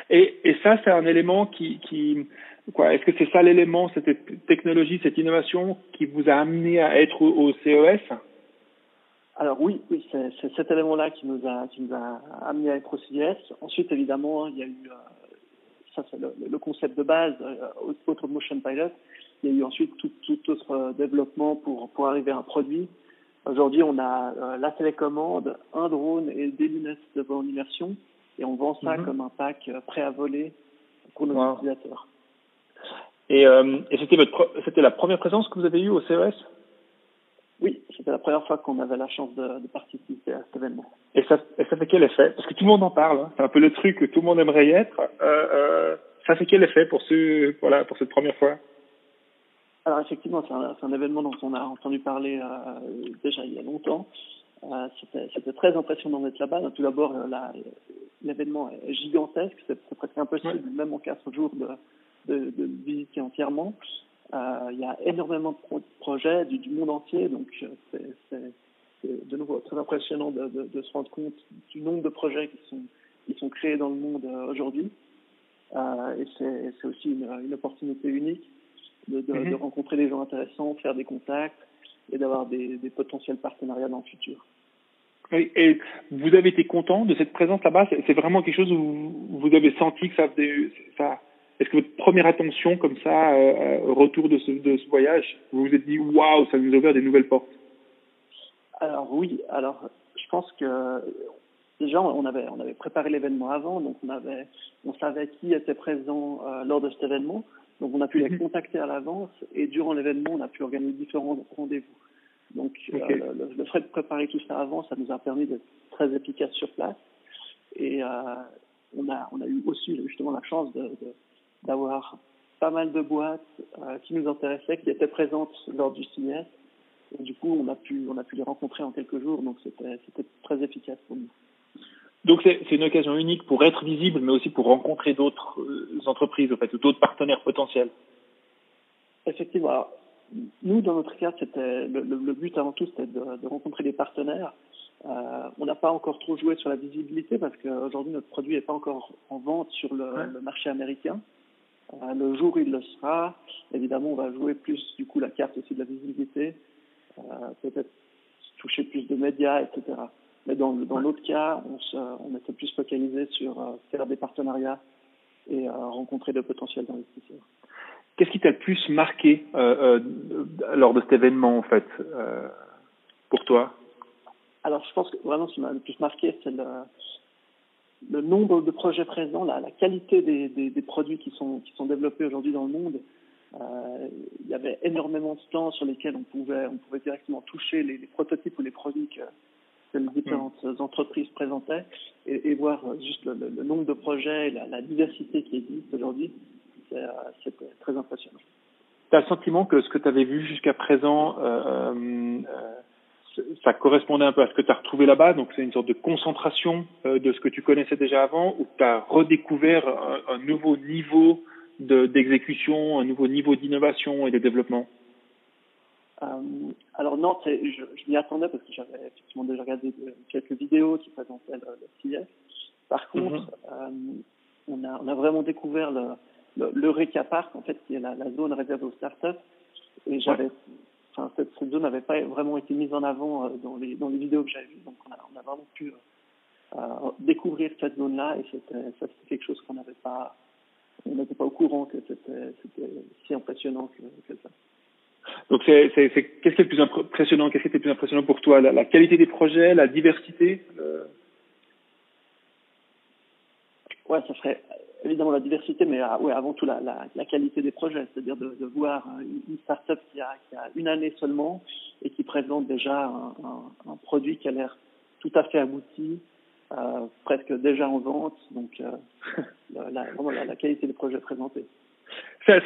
Et, et ça, c'est un élément qui, qui quoi Est-ce que c'est ça l'élément, cette technologie, cette innovation qui vous a amené à être au, CES alors oui, oui, c'est cet élément-là qui nous a qui nous a amené à être au CES. Ensuite, évidemment, il y a eu euh, ça, c'est le, le, concept de base, euh, autre motion pilot. Il y a eu ensuite tout, tout autre développement pour pour arriver à un produit. Aujourd'hui, on a euh, la télécommande, un drone et des lunettes de bonne immersion, et on vend ça mhm. comme un pack euh, prêt à voler pour nos utilisateurs. Et, euh, et c'était votre, c'était la première présence que vous avez eue au CES Oui, c'était la première fois qu'on avait la chance de, de, participer à cet événement. Et ça, et ça fait quel effet? Parce que tout le monde en parle. Hein. C'est un peu le truc que tout le monde aimerait y être. Euh, euh, ça fait quel effet pour ce, voilà, pour cette première fois? Alors effectivement, c'est un, un, événement dont on a entendu parler euh, déjà il y a longtemps. Euh, C'était très impressionnant d'être là-bas. Tout d'abord, euh, l'événement est gigantesque. C'est presque impossible, même en quatre jours, de, de, de visiter entièrement. Euh, il y a énormément de projets du, du, monde entier, donc c'est de nouveau très impressionnant de, de, de, se rendre compte du nombre de projets qui sont, qui sont créés dans le monde euh, aujourd'hui. et c'est aussi une, une opportunité unique de, de, de, mhm. rencontrer des gens intéressants, faire des contacts et d'avoir des, des, potentiels partenariats dans le futur. Et, vous avez été content de cette présence là-bas? C'est vraiment quelque chose où vous avez senti que ça ça Est-ce que votre première attention comme ça, euh, euh, retour de ce, de ce voyage, vous vous êtes dit waouh, ça nous a ouvert des nouvelles portes? Alors oui, alors je pense que déjà on avait on avait préparé l'événement avant, donc on avait on savait qui était présent euh, lors de cet événement. Donc on a pu les mhm. contacter à l'avance et durant l'événement, on a pu organiser différents rendez-vous. Donc euh, le, le, fait de préparer tout ça avant, ça nous a permis d'être très efficaces sur place. Et euh, on, a, on a eu aussi justement la chance d'avoir de, pas mal de boîtes euh, qui nous intéressaient, qui étaient présentes lors du CIS. Et du coup, on a pu, on a pu les rencontrer en quelques jours, donc c'était très efficace pour nous. Donc c'est une occasion unique pour être visible, mais aussi pour rencontrer d'autres euh, entreprises, en fait, ou d'autres partenaires potentiels. Effectivement. nous, dans notre cas, c'était le, le, but avant tout, c'était de, de, rencontrer des partenaires. Euh, on n'a pas encore trop joué sur la visibilité parce qu'aujourd'hui, notre produit n'est pas encore en vente sur le, le marché américain. Euh, le jour où il le sera, évidemment, on va jouer plus du coup la carte aussi de la visibilité, euh, peut-être toucher plus de médias, etc. Mais dans, dans l'autre cas, on, se, on était plus focalisé sur euh, faire des partenariats et rencontrer de potentiels investisseurs. Qu'est-ce qui t'a le plus marqué euh, lors de cet événement, en fait, euh, pour toi? Alors, je pense que vraiment, ce qui m'a le plus marqué, c'est le, le nombre de projets présents, la, la qualité des, des, des, produits qui sont, qui sont développés aujourd'hui dans le monde. Euh, il y avait énormément de stands sur lesquels on pouvait, on pouvait directement toucher les, les prototypes ou les produits que, que les différentes mm. entreprises présentaient et, et voir juste le, le, nombre de projets et la, la diversité qui existe aujourd'hui. C'était euh, très impressionnant. Tu as le sentiment que ce que tu avais vu jusqu'à présent euh, euh, ça correspondait un peu à ce que tu as retrouvé là-bas, donc c'est une sorte de concentration euh, de ce que tu connaissais déjà avant, ou tu as redécouvert un, un, nouveau niveau d'exécution, un nouveau niveau d'innovation et de développement? Euh, Alors non, je, je m'y attendais parce que j'avais effectivement déjà regardé quelques vidéos qui présentaient le, le CIS. Par contre, mm -hmm. euh, on, a, on a vraiment découvert le, le, le RECA Park, en fait, qui est la, la zone réservée aux startups. Et j'avais ouais enfin, cette, cette, zone n'avait pas vraiment été mise en avant euh, dans, les, dans les vidéos que j'avais vues. Donc on a, on a, vraiment pu euh, découvrir cette zone-là et c'était, quelque chose qu'on n'avait pas, on n'était pas au courant que c'était, c'était si impressionnant que, que ça. Donc c'est, qu'est-ce qui est le plus impressionnant? Qu'est-ce qui était le plus impressionnant pour toi? La, qualité des projets, la diversité euh... Ouais, ça serait évidemment la diversité, mais à, ouais, avant tout la, qualité des projets, c'est-à-dire de, voir une start-up qui a, une année seulement et qui présente déjà un, produit qui a l'air tout à fait abouti, euh, presque déjà en vente, donc euh, <laughs> la, qualité des projets présentés. Ça,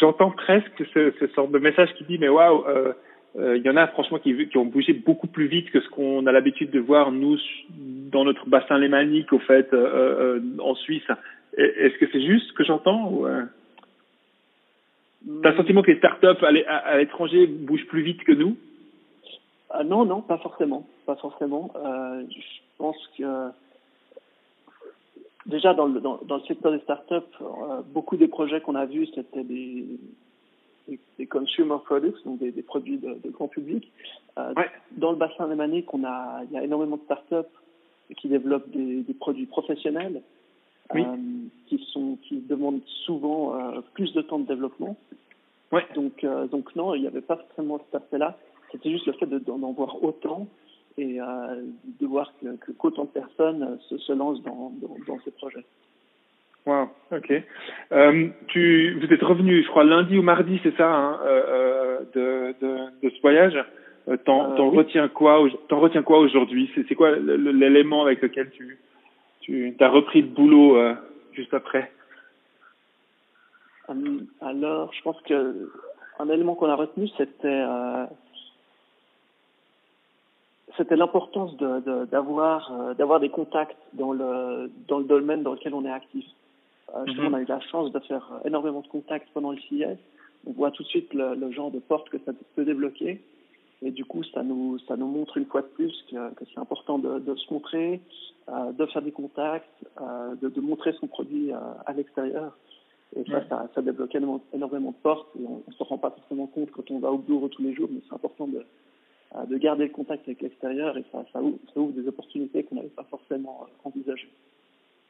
J'entends presque ce, ce de message qui dit mais waouh, euh, euh, il y en a franchement qui, ont bougé beaucoup plus vite que ce qu'on a l'habitude de voir nous dans notre bassin lémanique au fait euh, en Suisse. Est-ce que c'est juste ce que j'entends ou euh... T'as le sentiment que les startups à, l'étranger bougent plus vite que nous? Non, non, pas forcément, pas forcément. Je pense que déjà dans le, dans, dans le secteur des startups, euh, beaucoup des projets qu'on a vus, c'était des des, consumer products, donc des, des produits de, de, grand public. Euh, ouais. Dans le bassin lémanique, on a, il y a énormément de startups qui développent des, des produits professionnels, oui. euh, qui sont, qui demandent souvent euh, plus de temps de développement. Ouais. Donc, euh, donc non, il n'y avait pas forcément cet aspect-là. C'était juste le fait d'en de, voir autant et euh, de voir que qu'autant de personnes se, se lancent dans, dans, dans ces projets. Wow, ok. Euh, tu, vous êtes revenu, je crois, lundi ou mardi, c'est ça, hein, euh, de, de, de ce voyage. Euh, t'en, euh, oui. retiens quoi T'en retiens quoi aujourd'hui? C'est, c'est quoi l'élément avec lequel tu, tu as repris le boulot euh, juste après? Alors, je pense que un élément qu'on a retenu, c'était euh, c'était l'importance de, de, d'avoir euh, d'avoir des contacts dans le dans le domaine dans lequel on est actif. Euh, justement, mm -hmm. on a eu la chance de faire énormément de contacts pendant le CIS. On voit tout de suite le, le genre de porte que ça peut débloquer. Et du coup, ça nous, ça nous montre une fois de plus que, que c'est important de, de, se montrer, euh, de faire des contacts, euh, de, de, montrer son produit euh, à l'extérieur. Et ça, ouais. ça, ça débloque énormément, énormément de portes. Et on ne se rend pas forcément compte quand on va au bureau tous les jours, mais c'est important de, euh, de garder le contact avec l'extérieur et ça, ça, ouvre, ça ouvre des opportunités qu'on n'avait pas forcément euh, envisagées.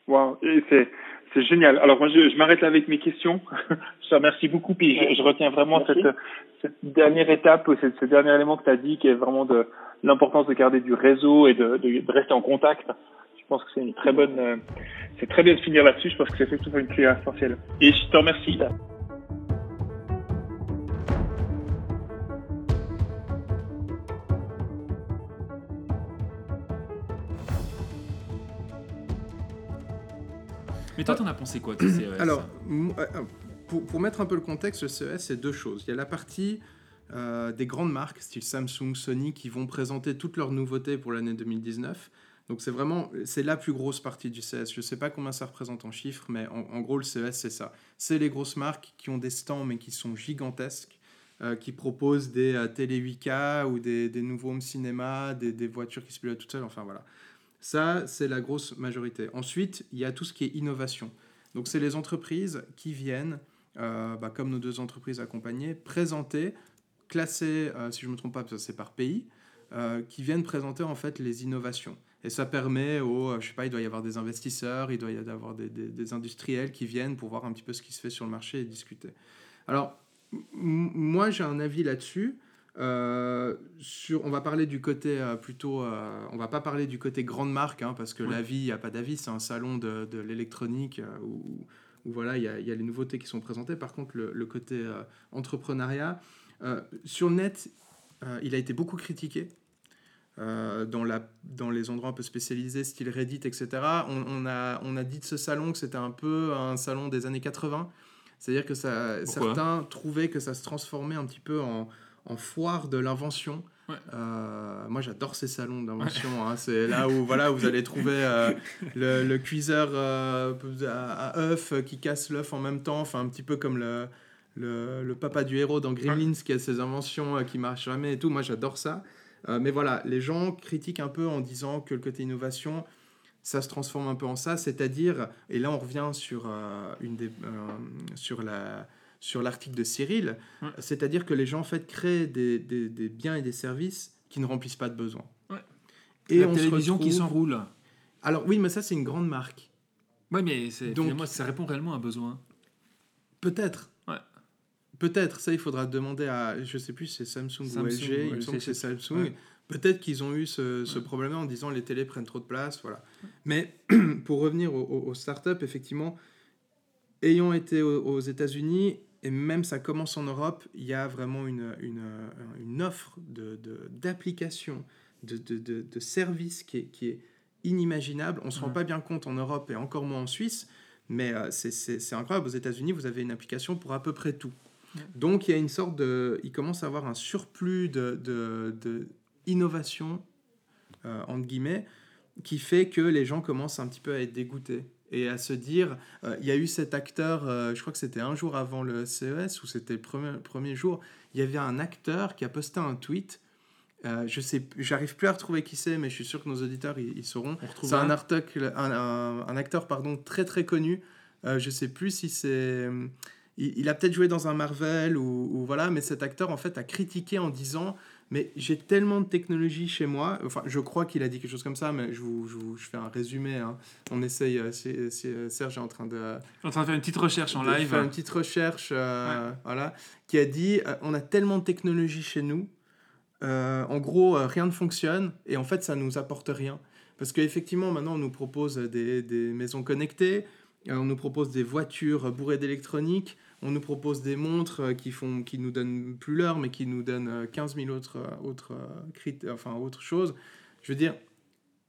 Wow, c'est c'est génial. Alors moi je, je m'arrête là avec mes questions. je te remercie beaucoup puis je, je retiens vraiment cette, cette dernière étape, ce, ce dernier élément que tu as dit qui est vraiment de l'importance de garder du réseau et de, de, de, rester en contact. Je pense que c'est une très bonne, euh, c'est très bien de finir là-dessus. Je pense que c'est effectivement une clé essentielle. Et je te remercie. Mais toi, t'en as pensé quoi, CES Alors, euh, pour, pour, mettre un peu le contexte, le CES, c'est deux choses. Il y a la partie euh, des grandes marques, style Samsung, Sony, qui vont présenter toutes leurs nouveautés pour l'année 2019. Donc c'est vraiment, c'est la plus grosse partie du CS. Je ne sais pas combien ça représente en chiffres, mais en, gros le CS c'est ça. C'est les grosses marques qui ont des stands mais qui sont gigantesques, euh, qui proposent des euh, télé 8K ou des, des, nouveaux home cinéma, des, des, voitures qui se pilotent toutes seules, enfin voilà. Ça c'est la grosse majorité. Ensuite il y a tout ce qui est innovation. Donc c'est les entreprises qui viennent, euh, bah, comme nos deux entreprises accompagnées, présenter, classer, si je ne me trompe pas, c'est par pays, qui viennent présenter en fait les innovations. Et ça permet aux, euh, je sais pas, il doit y avoir des investisseurs, il doit y avoir des, des, industriels qui viennent pour voir un petit peu ce qui se fait sur le marché et discuter. Alors, moi, j'ai un avis là-dessus. Euh, sur, on va parler du côté euh, plutôt, on va pas parler du côté grande marque, hein, parce que l'avis, il n'y a pas d'avis, c'est un salon de, de l'électronique où, où, voilà, il y, a, y, a les nouveautés qui sont présentées. Par contre, le, le côté entrepreneuriat, sur le net, il a été beaucoup critiqué euh, dans, la, dans les endroits un peu spécialisés, style Reddit, etc. On, a, on a dit de ce salon que c'était un peu un salon des années 80. C'est-à-dire que ça, certains trouvaient que ça se transformait un petit peu en, en foire de l'invention. Euh, moi, j'adore ces salons d'invention. Hein. C'est là où voilà, vous allez trouver euh, le, le, cuiseur à, œuf qui casse l'œuf en même temps, enfin un petit peu comme le, le, le, papa du héros dans Gremlins qui a ses inventions qui marchent jamais et tout. Moi, j'adore ça. Euh, mais voilà, les gens critiquent un peu en disant que le côté innovation, ça se transforme un peu en ça, c'est-à-dire, et là on revient sur, euh, une des, euh, sur la sur l'article de Cyril, c'est-à-dire que les gens en fait créent des, des, des, biens et des services qui ne remplissent pas de besoins. Et la télévision qui s'enroule. Alors oui, mais ça c'est une grande marque. Oui, mais Donc, ça répond réellement à un besoin. Peut-être. Peut-être, ça il faudra demander à, je sais plus, c'est Samsung, ou LG, il me semble que c'est Samsung. Peut-être qu'ils ont eu ce, ce problème en disant les télés prennent trop de place, voilà. Mais <clears throat> pour revenir aux, startups, effectivement, ayant été aux, États-Unis, et même ça commence en Europe, il y a vraiment une, une, une offre d'applications, de, de, de, de, services qui est, qui est inimaginable. On ne se rend pas bien compte en Europe et encore moins en Suisse, mais euh, c'est incroyable. Aux États-Unis, vous avez une application pour à peu près tout. Donc il y a une sorte de, il commence à avoir un surplus de, de, innovation euh, entre guillemets qui fait que les gens commencent un petit peu à être dégoûtés et à se dire, euh, il y a eu cet acteur, euh, je crois que c'était un jour avant le CES ou c'était le premier, premier jour, il y avait un acteur qui a posté un tweet. je sais, j'arrive plus à retrouver qui c'est, mais je suis sûr que nos auditeurs ils, sauront. C'est un, article, un, un, acteur pardon très très connu. je sais plus si c'est il, a peut-être joué dans un Marvel ou, voilà, mais cet acteur en fait a critiqué en disant mais j'ai tellement de technologie chez moi. Enfin, je crois qu'il a dit quelque chose comme ça, mais je vous, je, fais un résumé. Hein. On essaye. Euh, euh, Serge est en train de. En train de faire une petite recherche en live. Faire une petite recherche, euh, voilà, qui a dit on a tellement de technologie chez nous. en gros, rien ne fonctionne et en fait, ça nous apporte rien. Parce qu'effectivement, maintenant, on nous propose des, des maisons connectées, on nous propose des voitures bourrées d'électronique, on nous propose des montres euh, qui font, qui nous donnent plus l'heure, mais qui nous donnent 15 euh, 000 autres, euh, autres, enfin, autres choses. Je veux dire,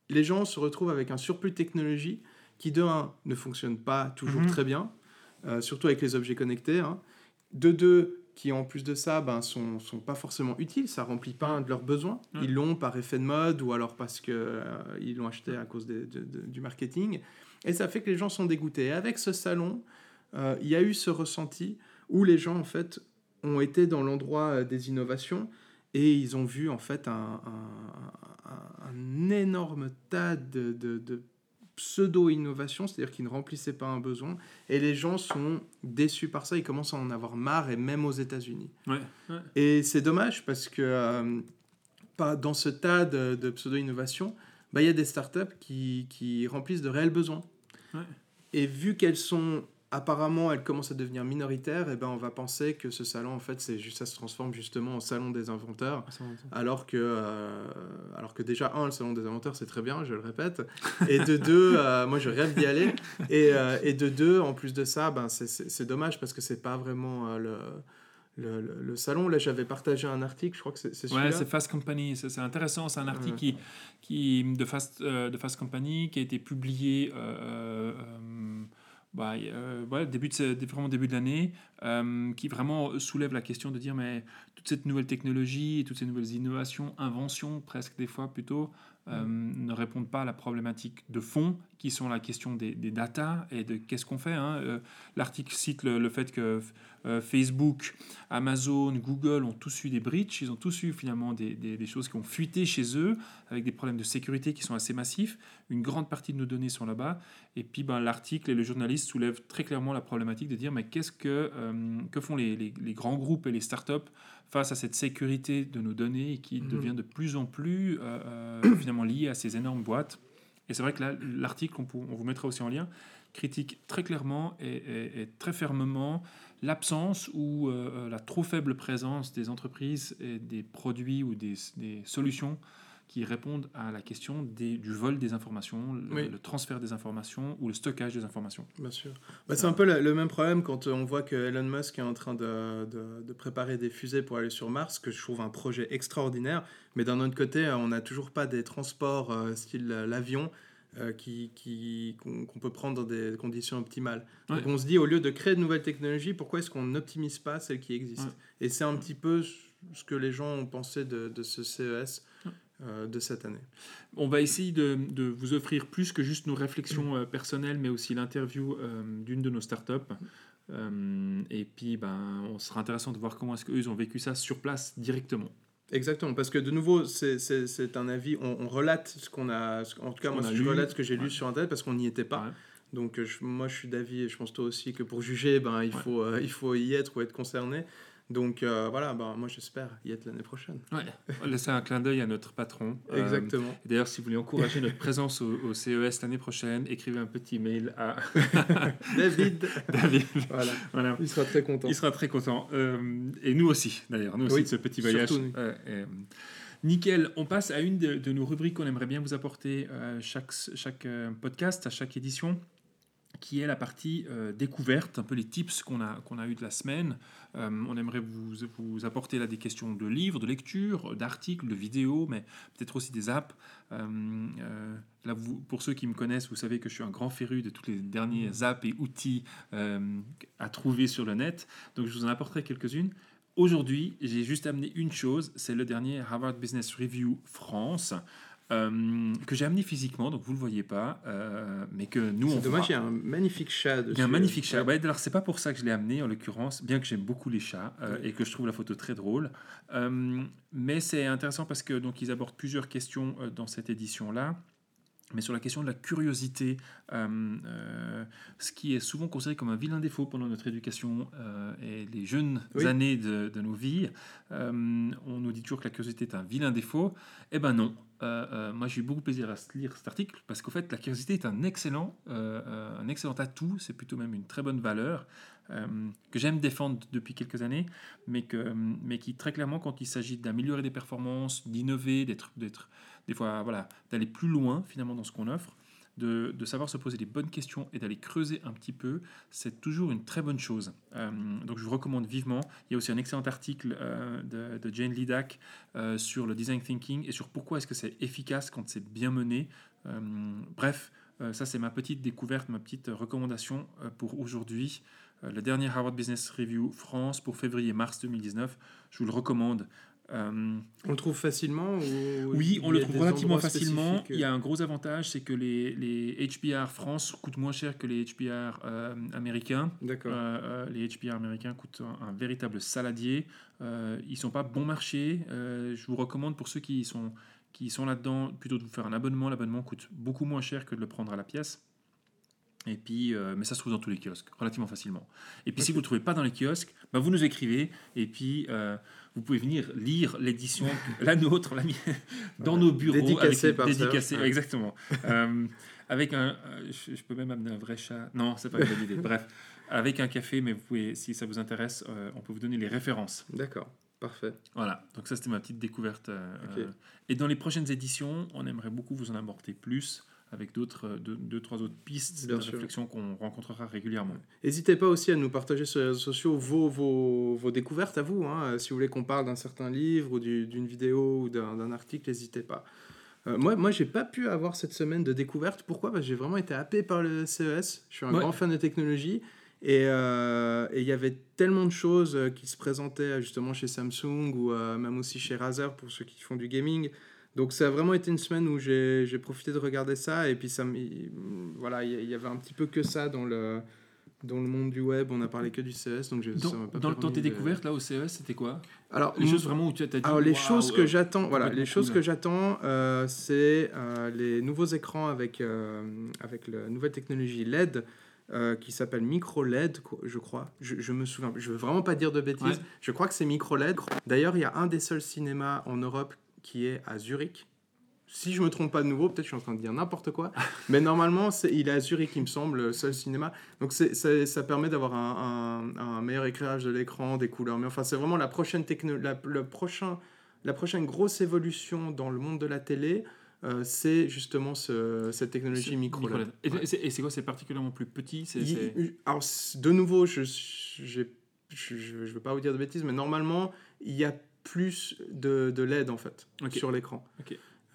les gens se retrouvent avec un surplus de technologie qui, de un, ne fonctionne pas toujours mhm. très bien, surtout avec les objets connectés. Hein. De deux, qui en plus de ça ben, sont, sont pas forcément utiles, ça remplit pas un de leurs besoins. Ils l'ont par effet de mode ou alors parce qu'ils ils l'ont acheté à cause du marketing. Et ça fait que les gens sont dégoûtés. Et avec ce salon, euh, il y a eu ce ressenti où les gens, en fait, ont été dans l'endroit euh, des innovations et ils ont vu, en fait, un, un, énorme tas de, de, pseudo-innovations, c'est-à-dire qui ne remplissaient pas un besoin. Et les gens sont déçus par ça, ils commencent à en avoir marre, et même aux États-Unis. Et c'est dommage parce que euh, pas dans ce tas de, de pseudo-innovations, bah, il y a des startups qui, qui remplissent de réels besoins. Et vu qu'elles sont apparemment elles commencent à devenir minoritaires, et ben on va penser que ce salon en fait c'est juste ça se transforme justement en salon des inventeurs, alors que euh, alors que déjà un le salon des inventeurs c'est très bien, je le répète, et de deux euh, moi je rêve d'y aller, et, euh, et, de deux en plus de ça ben c'est dommage parce que c'est pas vraiment le le, le, salon. Là, j'avais partagé un article, je crois que c'est celui-là. Ouais, c'est Fast Company. C'est intéressant. C'est un article qui, qui, de, Fast, de Fast Company qui a été publié bah, voilà, début de, vraiment début de l'année, qui vraiment soulève la question de dire mais toute cette nouvelle technologie, toutes ces nouvelles innovations, inventions presque des fois plutôt, mm. ne répondent pas à la problématique de fond qui sont la question des, des data et de qu'est-ce qu'on fait. Hein. Euh, l'article cite le, fait que euh, Facebook, Amazon, Google ont tous eu des breaches, ils ont tous eu finalement des, des, choses qui ont fuité chez eux avec des problèmes de sécurité qui sont assez massifs. Une grande partie de nos données sont là-bas. Et puis ben, l'article et le journaliste soulèvent très clairement la problématique de dire mais qu'est-ce que, euh, que font les, les, les, grands groupes et les startups face à cette sécurité de nos données qui mmh. devient de plus en plus <coughs> finalement liée à ces énormes boîtes et c'est vrai que l'article, on, on, vous mettra aussi en lien, critique très clairement et, très fermement l'absence ou euh, euh, la trop faible présence des entreprises et des produits ou des, solutions qui répondent à la question des, du vol des informations, le, transfert des informations ou le stockage des informations. Bien sûr. Bah, c'est un peu le, même problème quand on voit que Elon Musk est en train de, de, de, préparer des fusées pour aller sur Mars, que je trouve un projet extraordinaire. Mais d'un autre côté, on n'a toujours pas des transports euh, style l'avion euh, qui, qui, qu'on, peut prendre dans des conditions optimales. Donc on se dit, au lieu de créer de nouvelles technologies, pourquoi est-ce qu'on n'optimise pas celles qui existent? Et c'est un petit peu ce que les gens ont pensé de, de ce CES. Euh, de cette année. On va essayer de, de, vous offrir plus que juste nos réflexions euh, personnelles, mais aussi l'interview d'une de nos startups. et puis, ben, on sera intéressant de voir comment est-ce qu'eux ont vécu ça sur place directement. Exactement, parce que de nouveau, c'est un avis, on, relate ce qu'on a, en tout cas, moi, je relate ce que j'ai lu sur Internet parce qu'on n'y était pas. Donc, euh, moi, je suis d'avis, et je pense toi aussi, que pour juger, ben, il, faut, euh, il faut y être ou être concerné. Donc euh, voilà, bah, moi j'espère y être l'année prochaine. Ouais, laisser un clin d'œil à notre patron. Euh, Exactement. D'ailleurs, si vous voulez encourager notre présence au, CES l'année prochaine, écrivez un petit mail à <laughs> David. David. Voilà. voilà. Il sera très content. Il sera très content. Euh, et nous aussi, d'ailleurs, nous aussi de ce petit voyage. Nickel, on passe à une de, de nos rubriques qu'on aimerait bien vous apporter chaque, chaque podcast, à chaque édition qui est la partie euh, découverte, un peu les tips qu'on a, qu'on a eu de la semaine. Euh, on aimerait vous, vous, apporter là des questions de livres, de lecture, d'articles, de vidéos, mais peut-être aussi des apps. Euh, là, vous, pour ceux qui me connaissent, vous savez que je suis un grand féru de tous les derniers apps et outils à trouver sur le net. Donc je vous en apporterai quelques-unes. Aujourd'hui, j'ai juste amené une chose, c'est le dernier Harvard Business Review France. Euh, que j'ai amené physiquement, donc vous le voyez pas, euh, mais que nous on. C'est dommage, il y a un magnifique chat dessus. Il y a un magnifique chat. Ouais. alors c'est pas pour ça que je l'ai amené en l'occurrence, bien que j'aime beaucoup les chats euh, et que je trouve la photo très drôle. mais c'est intéressant parce que donc ils abordent plusieurs questions dans cette édition là. Mais sur la question de la curiosité, ce qui est souvent considéré comme un vilain défaut pendant notre éducation et les jeunes années de, de, nos vies, on nous dit toujours que la curiosité est un vilain défaut. Eh ben non, euh, euh, moi, j'ai eu beaucoup de plaisir à lire cet article parce qu'en fait, la curiosité est un excellent, euh, un excellent atout, c'est plutôt même une très bonne valeur que j'aime défendre depuis quelques années, mais, que, mais qui très clairement, quand il s'agit d'améliorer des performances, d'innover, d'être, d'être, des fois, voilà, d'aller plus loin finalement dans ce qu'on offre, de, savoir se poser les bonnes questions et d'aller creuser un petit peu, c'est toujours une très bonne chose. Euh, donc je vous recommande vivement. Il y a aussi un excellent article euh, de, Jane Lidak euh, sur le design thinking et sur pourquoi est-ce que c'est efficace quand c'est bien mené. bref, ça c'est ma petite découverte, ma petite recommandation pour aujourd'hui. le dernier Harvard Business Review France pour février-mars 2019. Je vous le recommande. Euh, on le trouve facilement Oui, on le trouve relativement facilement. Il y a un gros avantage, c'est que les, les, HBR France coûtent moins cher que les HBR euh, américains. D'accord. Euh, les HBR américains coûtent un, véritable saladier. ils ne sont pas bon marché. je vous recommande pour ceux qui sont, qui sont là-dedans plutôt de vous faire un abonnement. L'abonnement coûte beaucoup moins cher que de le prendre à la pièce. Et puis, mais ça se trouve dans tous les kiosques, relativement facilement. Et puis, si vous ne le trouvez pas dans les kiosques, bah, vous nous écrivez. Et puis, vous pouvez venir lire l'édition, <laughs> la nôtre, la mienne, dans nos bureaux. Dédicacé par dédicacé, Exactement. <laughs> euh, avec un. Euh, je, peux même amener un vrai chat. Non, c'est pas une bonne idée. <laughs> Bref, avec un café, mais vous pouvez, si ça vous intéresse, euh, on peut vous donner les références. D'accord. Parfait. Voilà, donc ça c'était ma petite découverte. Euh, et dans les prochaines éditions, on aimerait beaucoup vous en apporter plus avec d'autres, euh, deux, trois autres pistes de réflexion qu'on rencontrera régulièrement. N'hésitez pas aussi à nous partager sur les réseaux sociaux vos, vos, vos découvertes à vous. Hein. Si vous voulez qu'on parle d'un certain livre ou d'une vidéo ou d'un article, n'hésitez pas. Euh, moi, moi j'ai pas pu avoir cette semaine de découverte. Pourquoi? Parce que j'ai vraiment été happé par le CES. Je suis un Ouais. grand fan de technologie. Et euh, il y avait tellement de choses euh, qui se présentaient euh, justement chez Samsung ou euh, même aussi chez Razer pour ceux qui font du gaming. Donc ça a vraiment été une semaine où j'ai profité de regarder ça. Et puis ça, voilà, il y- avait un petit peu que ça dans le, dans le monde du web. On a parlé que du CES. Donc ça Dans, pas dans, permis tes de- découvertes, là, au CES, c'était quoi? Alors, Les choses vraiment où tu as dit. alors les choses que euh, j'attends, voilà, les choses cool. que j'attends, euh, c'est euh, les nouveaux écrans avec euh, avec la nouvelle technologie LED euh, qui s'appelle micro LED, je crois. Je, je me souviens, je veux vraiment pas dire de bêtises. Ouais. Je crois que c'est micro LED. D'ailleurs, il y a un des seuls cinémas en Europe qui est à Zurich. Si je me trompe pas de nouveau, peut-être je suis en train de dire n'importe quoi, <laughs> mais normalement il est à Zurich, il me semble, le seul cinéma. Donc ça permet d'avoir un, un- un meilleur éclairage de l'écran, des couleurs. Mais enfin, c'est vraiment la prochaine techno, la, le prochain, la prochaine grosse évolution dans le monde de la télé. euh, c'est justement ce- cette technologie micro. Et, c'est- quoi C'est particulièrement plus petit Il- alors, de nouveau, je j'ai- je je veux pas vous dire de bêtises, mais normalement, il y a plus de, de LED en fait sur l'écran.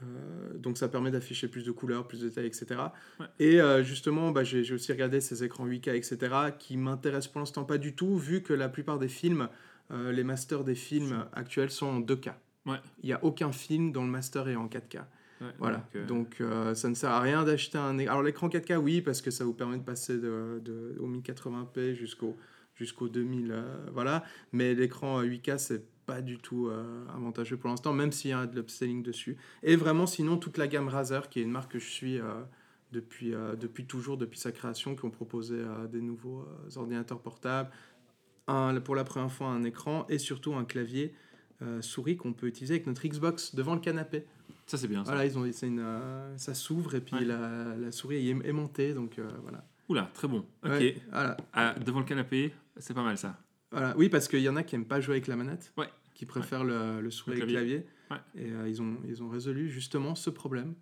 Euh, donc ça permet d'afficher plus de couleurs, plus de détails, etc. Ouais. Et euh, justement, bah, j'ai aussi regardé ces écrans 8K, etc., qui m'intéressent pour l'instant pas du tout, vu que la plupart des films, euh, les masters des films actuels sont en 2K. Ouais. Il n'y a aucun film dont le master est en 4K. ouais, Voilà, donc, donc ça ne sert à rien d'acheter un... Alors l'écran 4K, oui, parce que ça vous permet de passer de, de- au 1080p jusqu'au jusqu'au 2000, euh, voilà. Mais l'écran euh, 8K, c'est pas du tout euh, avantageux pour l'instant, même s'il y a de l'upselling dessus. Et vraiment, sinon, toute la gamme Razer, qui est une marque que je suis euh, depuis, euh, depuis toujours, depuis sa création, qui ont proposé des nouveaux ordinateurs portables, un, pour la première fois un écran et surtout un clavier souris qu'on peut utiliser avec notre Xbox devant le canapé. Ça, c'est bien. Ça. Voilà, ils ont, une, ça s'ouvre et puis Ouais. la, la souris est aimentée, donc voilà. Oula, très bon. Ok. Ouais, voilà, Ah, devant le canapé, c'est pas mal ça. Voilà. Oui, parce qu'il y en a qui aiment pas jouer avec la manette, Ouais. qui préfèrent le, le souris Le et le clavier. Et euh, ils, ont, ils ont résolu justement ce problème,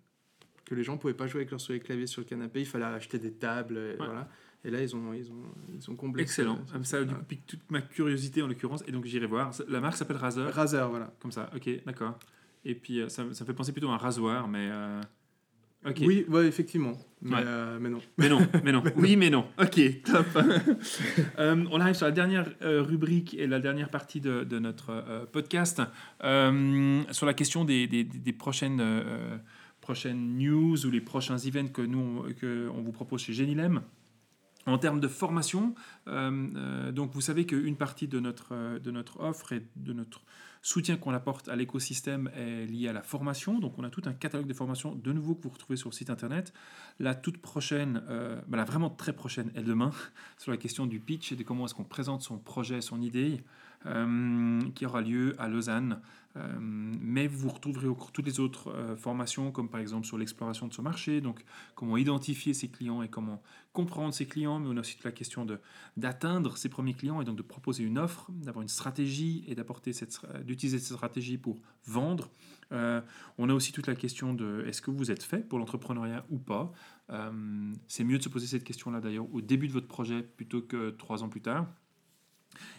que les gens pouvaient pas jouer avec leur souris et clavier sur le canapé, il fallait acheter des tables, et, voilà. Et là, ils ont, ils ont, ils ont comblé. Excellent. ce- Ah, Ça du voilà. coup pique toute ma curiosité en l'occurrence et donc j'irai voir. La marque s'appelle Razer. Razer, voilà. Comme ça, ok, d'accord. Et puis euh, ça, ça me fait penser plutôt à un rasoir, mais. euh, Oui, ouais, effectivement. Mais, Ouais. euh, mais non. Mais non, mais non. <laughs> Oui, mais non. Ok, top. <laughs> Euh, on arrive sur la dernière euh, rubrique et la dernière partie de, de notre podcast sur la question des, des- des prochaines, prochaines news ou les prochains events que nous on, que on vous propose chez Genilem. En termes de formation, donc vous savez qu'une partie de notre, de notre offre et de notre soutien qu'on apporte à l'écosystème est lié à la formation. Donc on a tout un catalogue de formations de nouveau que vous retrouvez sur le site internet. La toute prochaine, euh, bah, la vraiment très prochaine est demain, <laughs> sur la question du pitch et de comment est-ce qu'on présente son projet, son idée, euh, qui aura lieu à Lausanne. Euh, mais vous retrouverez au- toutes les autres euh, formations, comme par exemple sur l'exploration de son marché, donc comment identifier ses clients et comment comprendre ses clients, mais on a aussi toute la question d'atteindre ses premiers clients et donc de proposer une offre, d'avoir une stratégie et d'apporter cette d'utiliser cette stratégie pour vendre. Euh, on a aussi toute la question de est-ce que vous êtes fait pour l'entrepreneuriat ou pas? C'est mieux de se poser cette question-là d'ailleurs au début de votre projet plutôt que trois ans plus tard.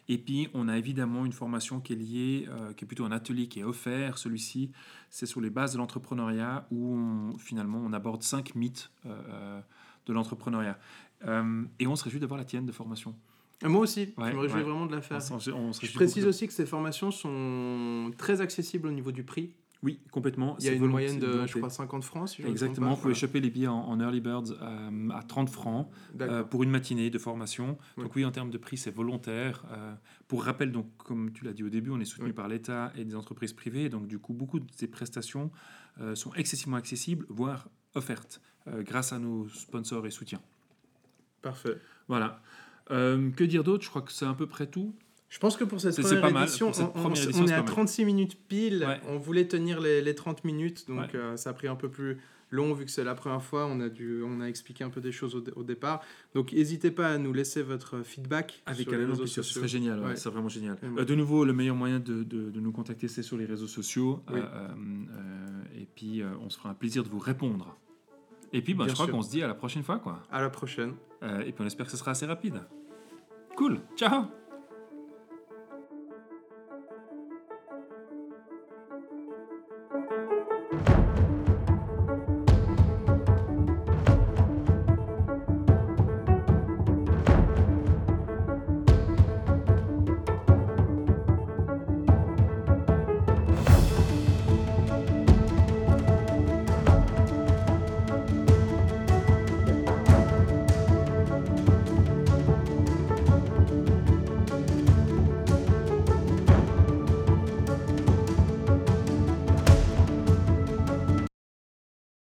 Et puis, on a évidemment une formation qui est liée, euh, qui est plutôt un atelier qui est offert. Celui-ci, c'est sur les bases de l'entrepreneuriat où on- finalement on aborde cinq mythes euh, euh, de l'entrepreneuriat. Euh, et on se réjouit d'avoir la tienne de formation. Moi aussi, Ouais, je me réjouis ouais. vraiment de la faire. on Je précise aussi que ces formations sont très accessibles au niveau du prix. Oui, complètement. Il y a une moyenne de, volonté. je crois, 50 francs. Si je Exactement, vous pouvez choper les billets en, en early birds euh, à 30 francs euh, pour une matinée de formation. Donc oui, en termes de prix, c'est volontaire. Euh, pour rappel, donc comme tu l'as dit au début, on est soutenu par l'État et des entreprises privées. Donc du coup, beaucoup de ces prestations sont excessivement accessibles, voire offertes, grâce à nos sponsors et soutiens. Parfait. Voilà. Que dire d'autre? Je crois que c'est à peu près tout. Je pense que pour cette première pas édition, cette on, on- première on édition, est à pas mal. 36 minutes pile. Ouais. On voulait tenir les, les 30 minutes, donc Ouais. euh, ça a pris un peu plus long vu que c'est la première fois. On a, dû, on a expliqué un peu des choses au, dé- au départ. Donc n'hésitez pas à nous laisser votre feedback Avec Alain, ce serait génial, ouais, c'est vraiment génial. Euh, de nouveau, le meilleur moyen de, de- de nous contacter, c'est sur les réseaux sociaux. Oui. Euh, et puis, on se fera un plaisir de vous répondre. Et puis, Bien je crois qu'on se dit à la prochaine fois. quoi. À la prochaine. Et puis, on espère que ce sera assez rapide. Cool, ciao